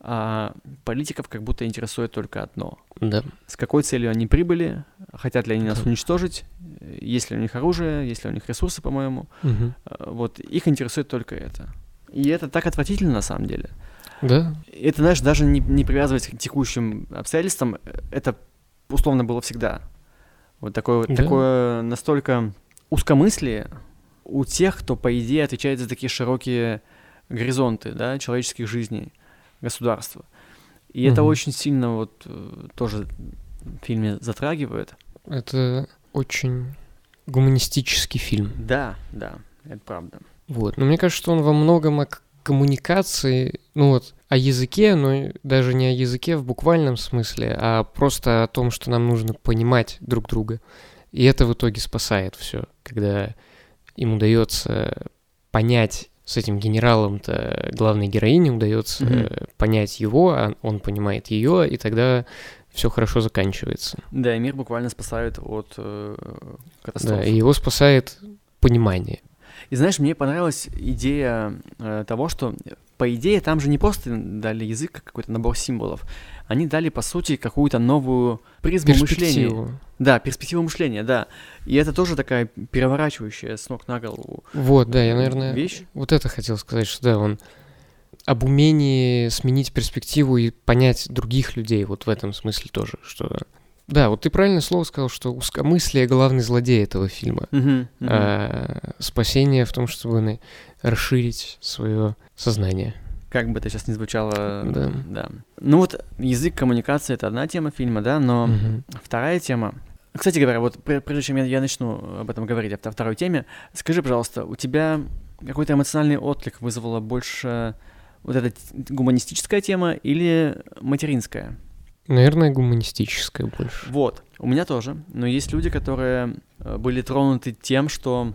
А политиков как будто интересует только одно Да. с какой целью они прибыли, хотят ли они нас Да. уничтожить, э, есть ли у них оружие, есть ли у них ресурсы, по-моему. Э, Вот их интересует только это. И это так отвратительно на самом деле. Да. Это, знаешь, даже не, не привязывать к текущим обстоятельствам, э, это условно было всегда. Вот такое, вот- Да. такое настолько узкомыслие у тех, кто, по идее, отвечает за такие широкие горизонты, да, человеческих жизней, государства. И это Мгм. очень сильно вот э, тоже в фильме затрагивает. Это очень гуманистический фильм. Да, да, это правда. Вот. Но мне кажется, что он во многом о коммуникации, ну вот, о языке, но даже не о языке в буквальном смысле, а просто о том, что нам нужно понимать друг друга. И это в итоге спасает все, когда им удается понять с этим генералом-то главной героине удается э, понять его, а он понимает ее, и тогда все хорошо заканчивается. Да, и мир буквально спасают от э, катастроф. Да, и его спасает понимание. И знаешь, мне понравилась идея э, того, что, по идее, там же не просто дали язык, как какой-то набор символов. Они дали, по сути, какую-то новую призму мышления. Да, перспективу мышления, да. И это тоже такая переворачивающая с ног на голову Вот, да, я, наверное, вещь. Вот это хотел сказать, что да, он об умении сменить перспективу и понять других людей, вот в этом смысле тоже, что... Да, вот ты правильное слово сказал, что узкомыслие — главный злодей этого фильма. Мгм, мгм. А спасение в том, чтобы расширить свое сознание. Как бы это сейчас не звучало, Да. да. Ну вот язык коммуникации — это одна тема фильма, да, но Мгм. вторая тема... Кстати говоря, вот пр- прежде чем я, я начну об этом говорить, о второй теме, скажи, пожалуйста, у тебя какой-то эмоциональный отклик вызвала больше вот эта гуманистическая тема или материнская? Наверное, гуманистическое больше. Вот, у меня тоже. Но есть люди, которые э, были тронуты тем, что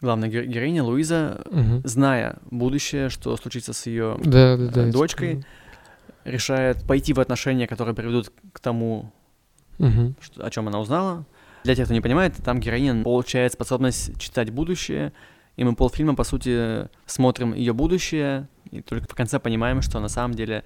главная ге- героиня Луиза, Мгм. зная будущее, что случится с ее Да, да, да. э, это дочкой, правда. решает пойти в отношения, которые приведут к тому, Мгм. что- о чем она узнала. Для тех, кто не понимает, там героиня получает способность читать будущее, и мы полфильма, по сути, смотрим ее будущее, и только в конце понимаем, что на самом деле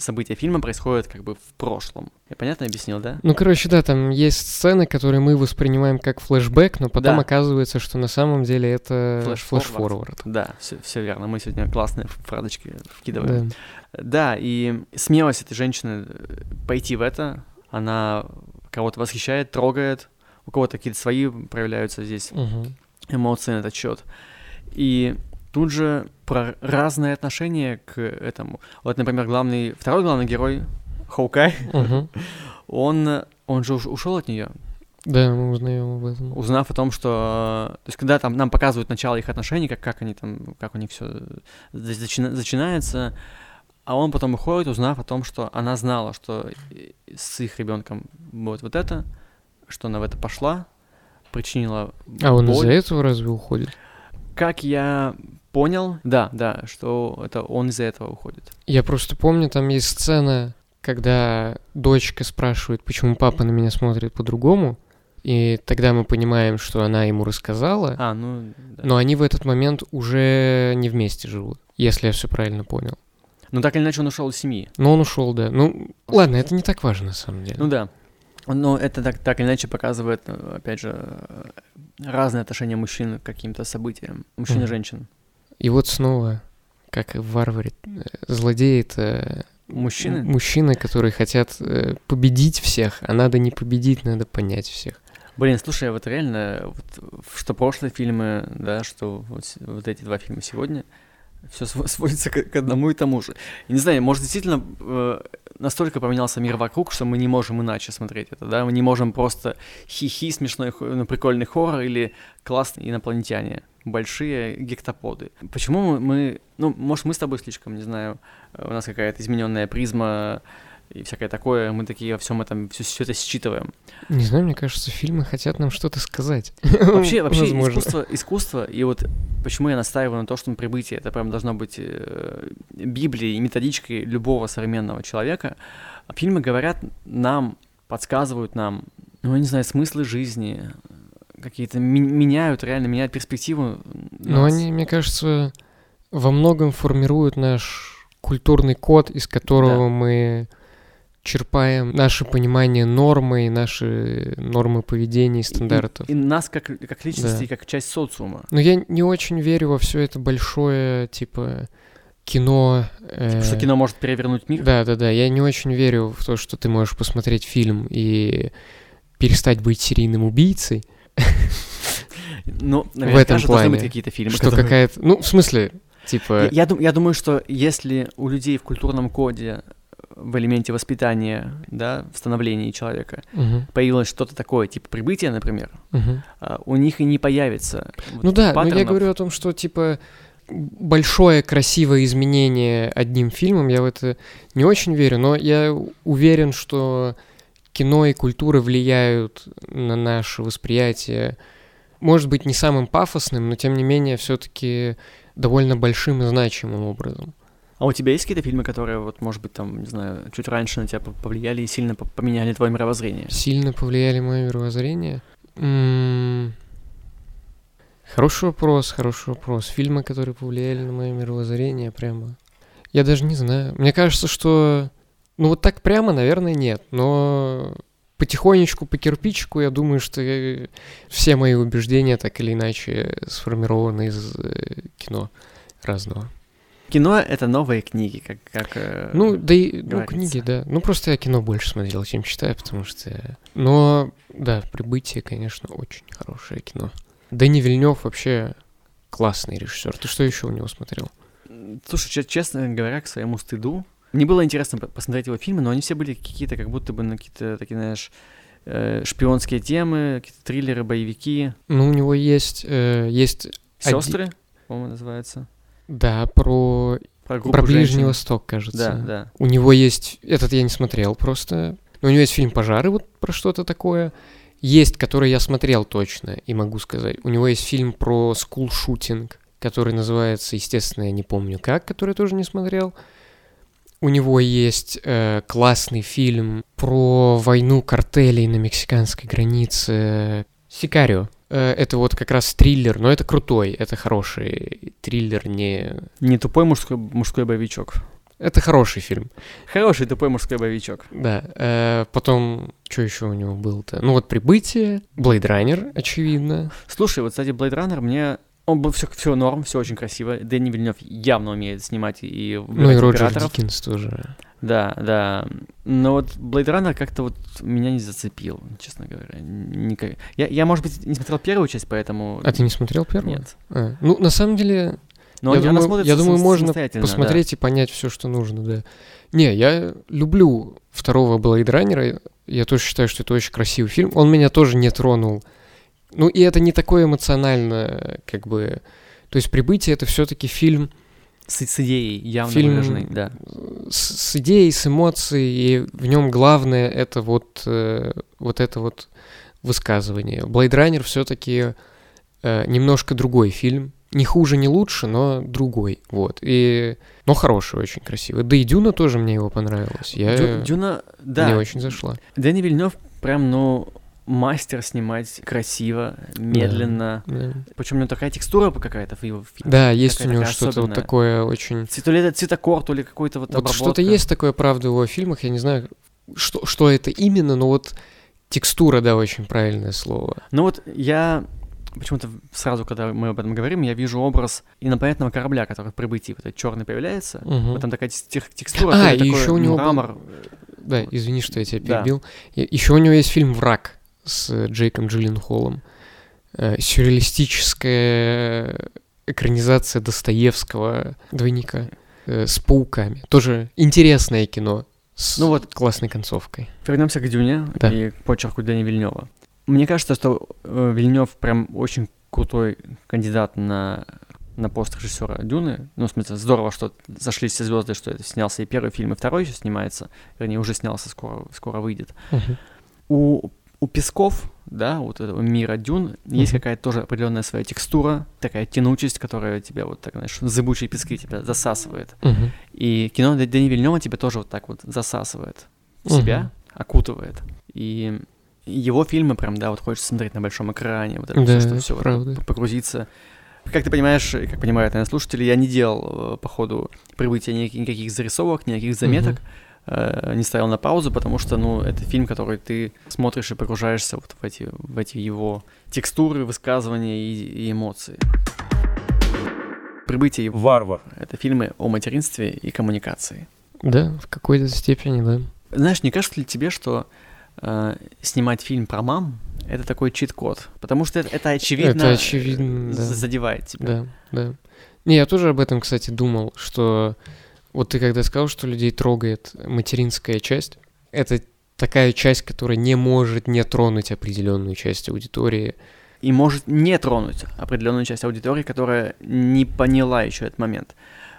события фильма происходят как бы в прошлом. Я понятно объяснил, да? Ну, короче, да, там есть сцены, которые мы воспринимаем как флешбэк, но потом Да. оказывается, что на самом деле это flash-forward. Да, все, верно. Мы сегодня классные фразочки вкидываем. Да. Да, и смелость этой женщины э, пойти в это, она кого-то восхищает, трогает, у кого-то какие-то свои проявляются здесь Мгм. эмоции на этот счет. И тут же про разное отношение к этому. Вот, например, главный, второй главный герой, Хоукай, Мгм. (laughs) он, он же ушел от нее, Да, мы узнаем об этом. узнав о том, что... То есть, когда там нам показывают начало их отношений, как, как они там, как у них все начинается, а он потом уходит, узнав о том, что она знала, что с их ребенком будет вот это, что она в это пошла, причинила А он из-за этого разве уходит? Как я понял, да, да, что это он из-за этого уходит. Я просто помню, там есть сцена, когда дочка спрашивает, почему папа на меня смотрит по-другому, и тогда мы понимаем, что она ему рассказала, А, ну, да. но они в этот момент уже не вместе живут, если я все правильно понял. Ну, так или иначе, он ушел из семьи. Но он ушел, да. Ну, ладно, это не так важно на самом деле. Ну да. Но это так, так или иначе показывает, э, опять же, э, разные отношения мужчин к каким-то событиям. Мужчин и женщин. И вот снова, как в Варваре, э, злодеи это Мужчины? мужчины, которые хотят э, победить всех, а надо не победить, надо понять всех. Блин, слушай, вот реально, вот, что прошлые фильмы, да, что вот, вот эти два фильма сегодня, все (laughs) сводится к, к одному и тому же. Я не знаю, может, действительно э, настолько поменялся мир вокруг, что мы не можем иначе смотреть это, да? Мы не можем просто хихи, смешной, ну, прикольный хоррор или классные инопланетяне, большие гектоподы. Почему мы, ну, может, мы с тобой слишком, не знаю, э, у нас какая-то измененная призма и всякое такое, мы такие во всем этом все, это считываем. Не знаю, мне кажется, фильмы хотят нам что-то сказать. Вообще, (laughs) вообще Возможно. искусство, искусство, и вот почему я настаиваю на то, что прибытие, это прям должно быть э, Библией и методичкой любого современного человека. А Фильмы говорят нам, подсказывают нам, ну, я не знаю, смыслы жизни, какие-то ми- меняют, реально меняют перспективу. Но нас. они, мне кажется, во многом формируют наш культурный код, из которого Да. мы черпаем наше понимание нормы, и наши нормы поведения и И- стандартов. И, нас как, как личности, Да. как часть социума. Но я не очень верю во все это большое, типа, кино. э, Что кино может перевернуть мир. Да, да, да. Я не очень верю в то, что ты можешь посмотреть фильм и перестать быть серийным убийцей. Но, (laughs) В наверняка этом же должны быть плане, какие-то фильмы, Что которые- какая-то. Ну, в смысле, типа. Я, я, дум- я думаю, что если у людей в культурном коде в элементе воспитания, да, в становлении человека Мгм, появилось что-то такое, типа прибытия, например, а, у них и не появится. вот Ну да, но я паттернов. говорю о том, что типа большое красивое изменение одним фильмом, я в это не очень верю, но я уверен, что кино и культура влияют на наше восприятие, может быть, не самым пафосным, но тем не менее все-таки довольно большим и значимым образом. А у тебя есть какие-то фильмы, которые, вот, может быть, там, не знаю, чуть раньше на тебя по- повлияли и сильно по- поменяли твое мировоззрение? Сильно повлияли мое мировоззрение? М, Хороший вопрос, хороший вопрос. Фильмы, которые повлияли на мое мировоззрение, прямо... Я даже не знаю. Мне кажется, что... Ну вот так прямо, наверное, нет. Но потихонечку, по кирпичику, я думаю, что э, все мои убеждения так или иначе сформированы из э, кино разного. Кино — это новые книги, как... как э, Ну, да и, ну, книги, да. Ну, просто я кино больше смотрел, чем читаю, потому что... Но, да, «Прибытие», конечно, очень хорошее кино. Дани Вильнев вообще классный режиссер. Ты что еще у него смотрел? Слушай, че- честно говоря, к своему стыду, мне было интересно по- посмотреть его фильмы, но они все были какие-то, как будто бы на какие-то такие, знаешь, э, шпионские темы, какие-то триллеры, боевики. Ну, у него есть... э, есть, Один- Сестры, по-моему, называется. Да, про, Про про Ближний женщин. Восток, кажется. Да, да. У него есть... Этот я не смотрел просто. Но у него есть фильм «Пожары», вот про что-то такое. Есть, который я смотрел точно, и могу сказать. У него есть фильм про скул-шутинг, который называется, естественно, я не помню как, который я тоже не смотрел. У него есть э, классный фильм про войну картелей на мексиканской границе. Сикарио. Э, это вот как раз триллер, но это крутой, это хороший триллер, не... Не тупой мужской, мужской боевичок. Это хороший фильм. Хороший тупой мужской боевичок. Да, э, потом, что еще у него было-то? Ну вот «Прибытие», «Блейд Раннер», очевидно. Слушай, вот, кстати, Blade Runner мне... Он был все, все норм, все очень красиво. Дэнни Вильнев явно умеет снимать и Ну и Роджер. Диккенс тоже. Да, да. Но вот Blade Runner как-то вот меня не зацепил, честно говоря. Никак... Я, я, может быть, не смотрел первую часть, поэтому... А ты не смотрел первую? Нет. А, ну, на самом деле, Но я она думаю, я думаю, можно самостоятельно, да. посмотреть и понять все, что нужно, да. Не, я люблю второго Блейд Раннера. Я тоже считаю, что это очень красивый фильм. Он меня тоже не тронул. Ну, и это не такое эмоционально, как бы... То есть «Прибытие» — это все таки фильм С, с идеей явно Фильм- выраженной, да. с, с идеей, с эмоцией, и в нем главное это вот, э, вот это вот высказывание. Blade Runner все-таки немножко другой фильм. Не хуже, не лучше, но другой. Вот. И... Но хороший, очень красивый. Да и Дюна тоже мне его понравилась. Я... Дю- Дюна, да. Мне очень зашла. Дэнни Вильнев прям, ну, мастер снимать красиво, медленно. Да, Причем у него такая текстура какая-то в его фильме. Да, есть у Какая-то него такая что-то вот такое очень... Цве- То ли это цветокор, то ли какой-то вот Вот обработка. что-то есть такое, правда, в его фильмах. Я не знаю, что, что это именно, но вот текстура, да, очень правильное слово. Ну вот я почему-то сразу, когда мы об этом говорим, я вижу образ инопланетного корабля, который в прибытии вот этот черный появляется. Мгм. Вот там такая тех- текстура, А, и такой ещё у него был- мрамор. Да, извини, что я тебя Да. перебил. Еще у него есть фильм «Враг» с Джейком Джилленхолом. Э, Сюрреалистическая экранизация Достоевского двойника э, с пауками. Тоже интересное кино с Ну вот. классной концовкой. Вернемся к Дюне Да. и к почерку Дэни Вильнева. Мне кажется, что э, Вильнев прям очень крутой кандидат на, на пост режиссера Дюны. Ну, в смысле, здорово, что зашлись все звезды, что это снялся и первый фильм, и второй еще снимается. Вернее, уже снялся, скоро, скоро выйдет. у, у Песков, да, вот этого мира Дюн, есть Мгм. какая-то тоже определенная своя текстура, такая тянучесть, которая тебя вот так, знаешь, зыбучие пески тебя засасывает. Мгм. И кино Д- Дэни Вильнева тебя тоже вот так вот засасывает в себя, окутывает. И его фильмы прям, да, вот хочется смотреть на большом экране, вот это Да, всё, что все правда. погрузиться. Как ты понимаешь, как понимают, наверное, слушатели, я не делал э, по ходу прибытия ни- никаких зарисовок, никаких заметок, э, не ставил на паузу, потому что, ну, это фильм, который ты смотришь и погружаешься вот в эти, в эти его текстуры, высказывания и, и эмоции. Прибытие Варвар. это фильмы о материнстве и коммуникации. Да, в какой-то степени, да. Знаешь, не кажется ли тебе, что э, снимать фильм про мам это такой чит-код? Потому что это, это очевидно, Это очевидно, да. задевает тебя. Да, да. Не, я тоже об этом, кстати, думал, что вот ты когда сказал, что людей трогает материнская часть, это такая часть, которая не может не тронуть определенную часть аудитории. и может не тронуть определенную часть аудитории, которая не поняла еще этот момент.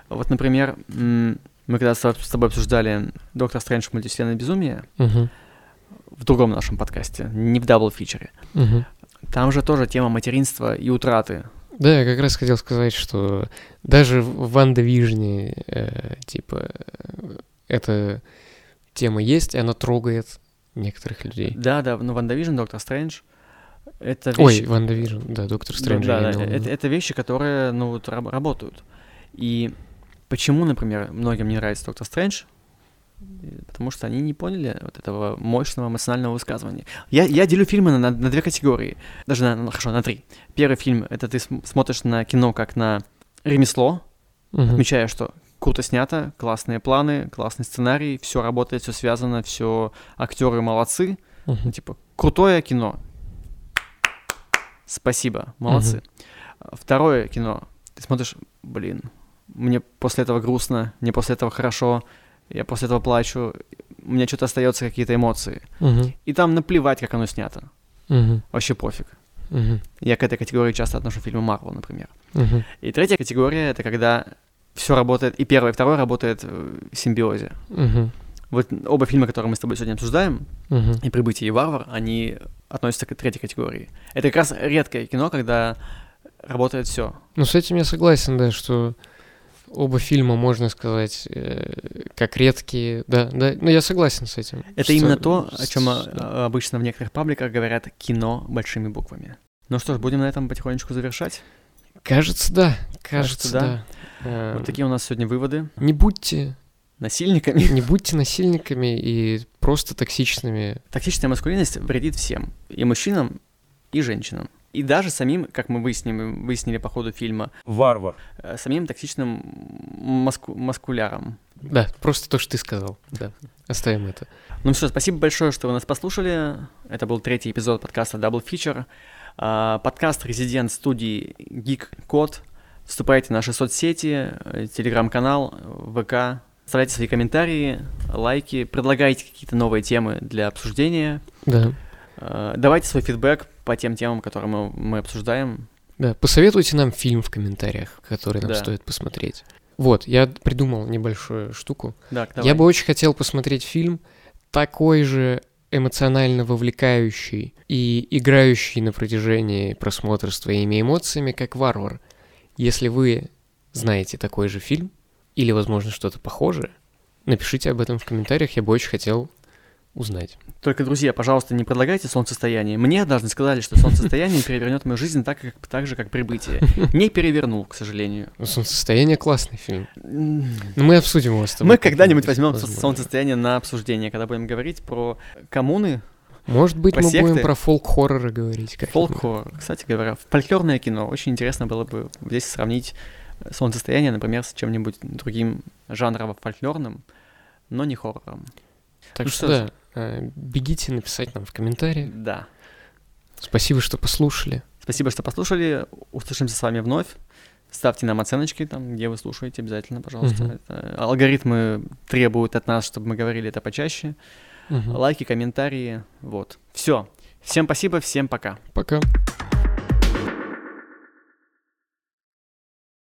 Вот, например, мы когда с тобой обсуждали «Доктор Стрэндж. Мультивселенная безумия» Мгм, в другом нашем подкасте, не в double feature -е, мгм. там же тоже тема материнства и утраты. Да, я как раз хотел сказать, что даже в WandaVision -е, э, типа, эта тема есть, и она трогает некоторых людей. Да, да, ну «WandaVision», «Доктор Стрэндж» — это Ой, вещи... WandaVision, да, Доктор Стрэндж. Да, да, виду. это, это вещи, которые, ну, вот, раб- работают. И почему, например, многим не нравится Доктор Стрэндж? И Потому что они не поняли вот этого мощного эмоционального высказывания. Я, я делю фильмы на, на, на две категории. Даже на, ну, хорошо, на три. Первый фильм — это ты см- смотришь на кино как на ремесло, Мгм. отмечая, что круто снято, классные планы, классный сценарий, все работает, все связано, все актеры молодцы, ну, Мгм. типа крутое кино. Спасибо, молодцы. Второе кино, ты смотришь, блин, мне после этого грустно, мне после этого хорошо, я после этого плачу, у меня что-то остается какие-то эмоции. Мгм. И там наплевать, как оно снято. Мгм. Вообще пофиг. Мгм. Я к этой категории часто отношу фильмы Марвел, например. Мгм. И третья категория это когда все работает, и первое, и второе работает в симбиозе. Мгм. Вот оба фильма, которые мы с тобой сегодня обсуждаем, Мгм. и «Прибытие» и «Варвар», они относятся к третьей категории. Это как раз редкое кино, когда работает все. Ну, с этим я согласен, да, что оба фильма, можно сказать, э, как редкие. Да, да, ну я согласен с этим. Это Что- именно то, о чем да. обычно в некоторых пабликах говорят кино большими буквами. Ну что ж, будем на этом потихонечку завершать. Кажется, да. Кажется, Кажется, да. да. Э, Вот такие у нас сегодня выводы. Не будьте, Насильниками. не будьте насильниками и просто токсичными. Токсичная маскулинность вредит всем. И мужчинам, и женщинам. И даже самим, как мы выяснили, выяснили по ходу фильма, Варвар. э, самим токсичным маску- маскулярам. Да, просто то, что ты сказал. Да, оставим это. Ну все, спасибо большое, что вы нас послушали. Это был третий эпизод подкаста Double Feature. А, Подкаст резидент студии Geek Code. Вступайте в наши соцсети, э, телеграм-канал, ВК. Оставляйте свои комментарии, лайки, предлагайте какие-то новые темы для обсуждения. Да. Э, Давайте свой фидбэк по тем темам, которые мы, мы обсуждаем. Да, посоветуйте нам фильм в комментариях, который нам Да. стоит посмотреть. Вот, я придумал небольшую штуку. Да, Я бы очень хотел посмотреть фильм такой же эмоционально вовлекающий и играющий на протяжении просмотра с твоими эмоциями, как «Варвар». Если вы знаете такой же фильм, или, возможно, что-то похожее, напишите об этом в комментариях, я бы очень хотел узнать. Только, друзья, пожалуйста, не предлагайте солнцестояние. Мне однажды сказали, что солнцестояние перевернет мою жизнь так, как, так же, как прибытие. (laughs) Не перевернул, к сожалению. Ну, «Солнцестояние» — классный фильм. Но мы обсудим его с тобой. Мы когда-нибудь возьмем солнцестояние на обсуждение, когда будем говорить про коммуны, Может быть, про мы будем секты. про фолк-хорроры говорить. как-нибудь. фолк Кстати говоря, фольклорное кино. Очень интересно было бы здесь сравнить солнцестояние, например, с чем-нибудь другим жанрово фольклорным, но не хоррором. Так Ну что, что да, бегите написать нам в комментариях. Да. Спасибо, что послушали. Спасибо, что послушали. Услышимся с вами вновь. Ставьте нам оценочки там, где вы слушаете, обязательно, пожалуйста. Мгм. Это- алгоритмы требуют от нас, чтобы мы говорили это почаще. Мгм. Лайки, комментарии. Вот. Все. Всем спасибо, всем пока. Пока.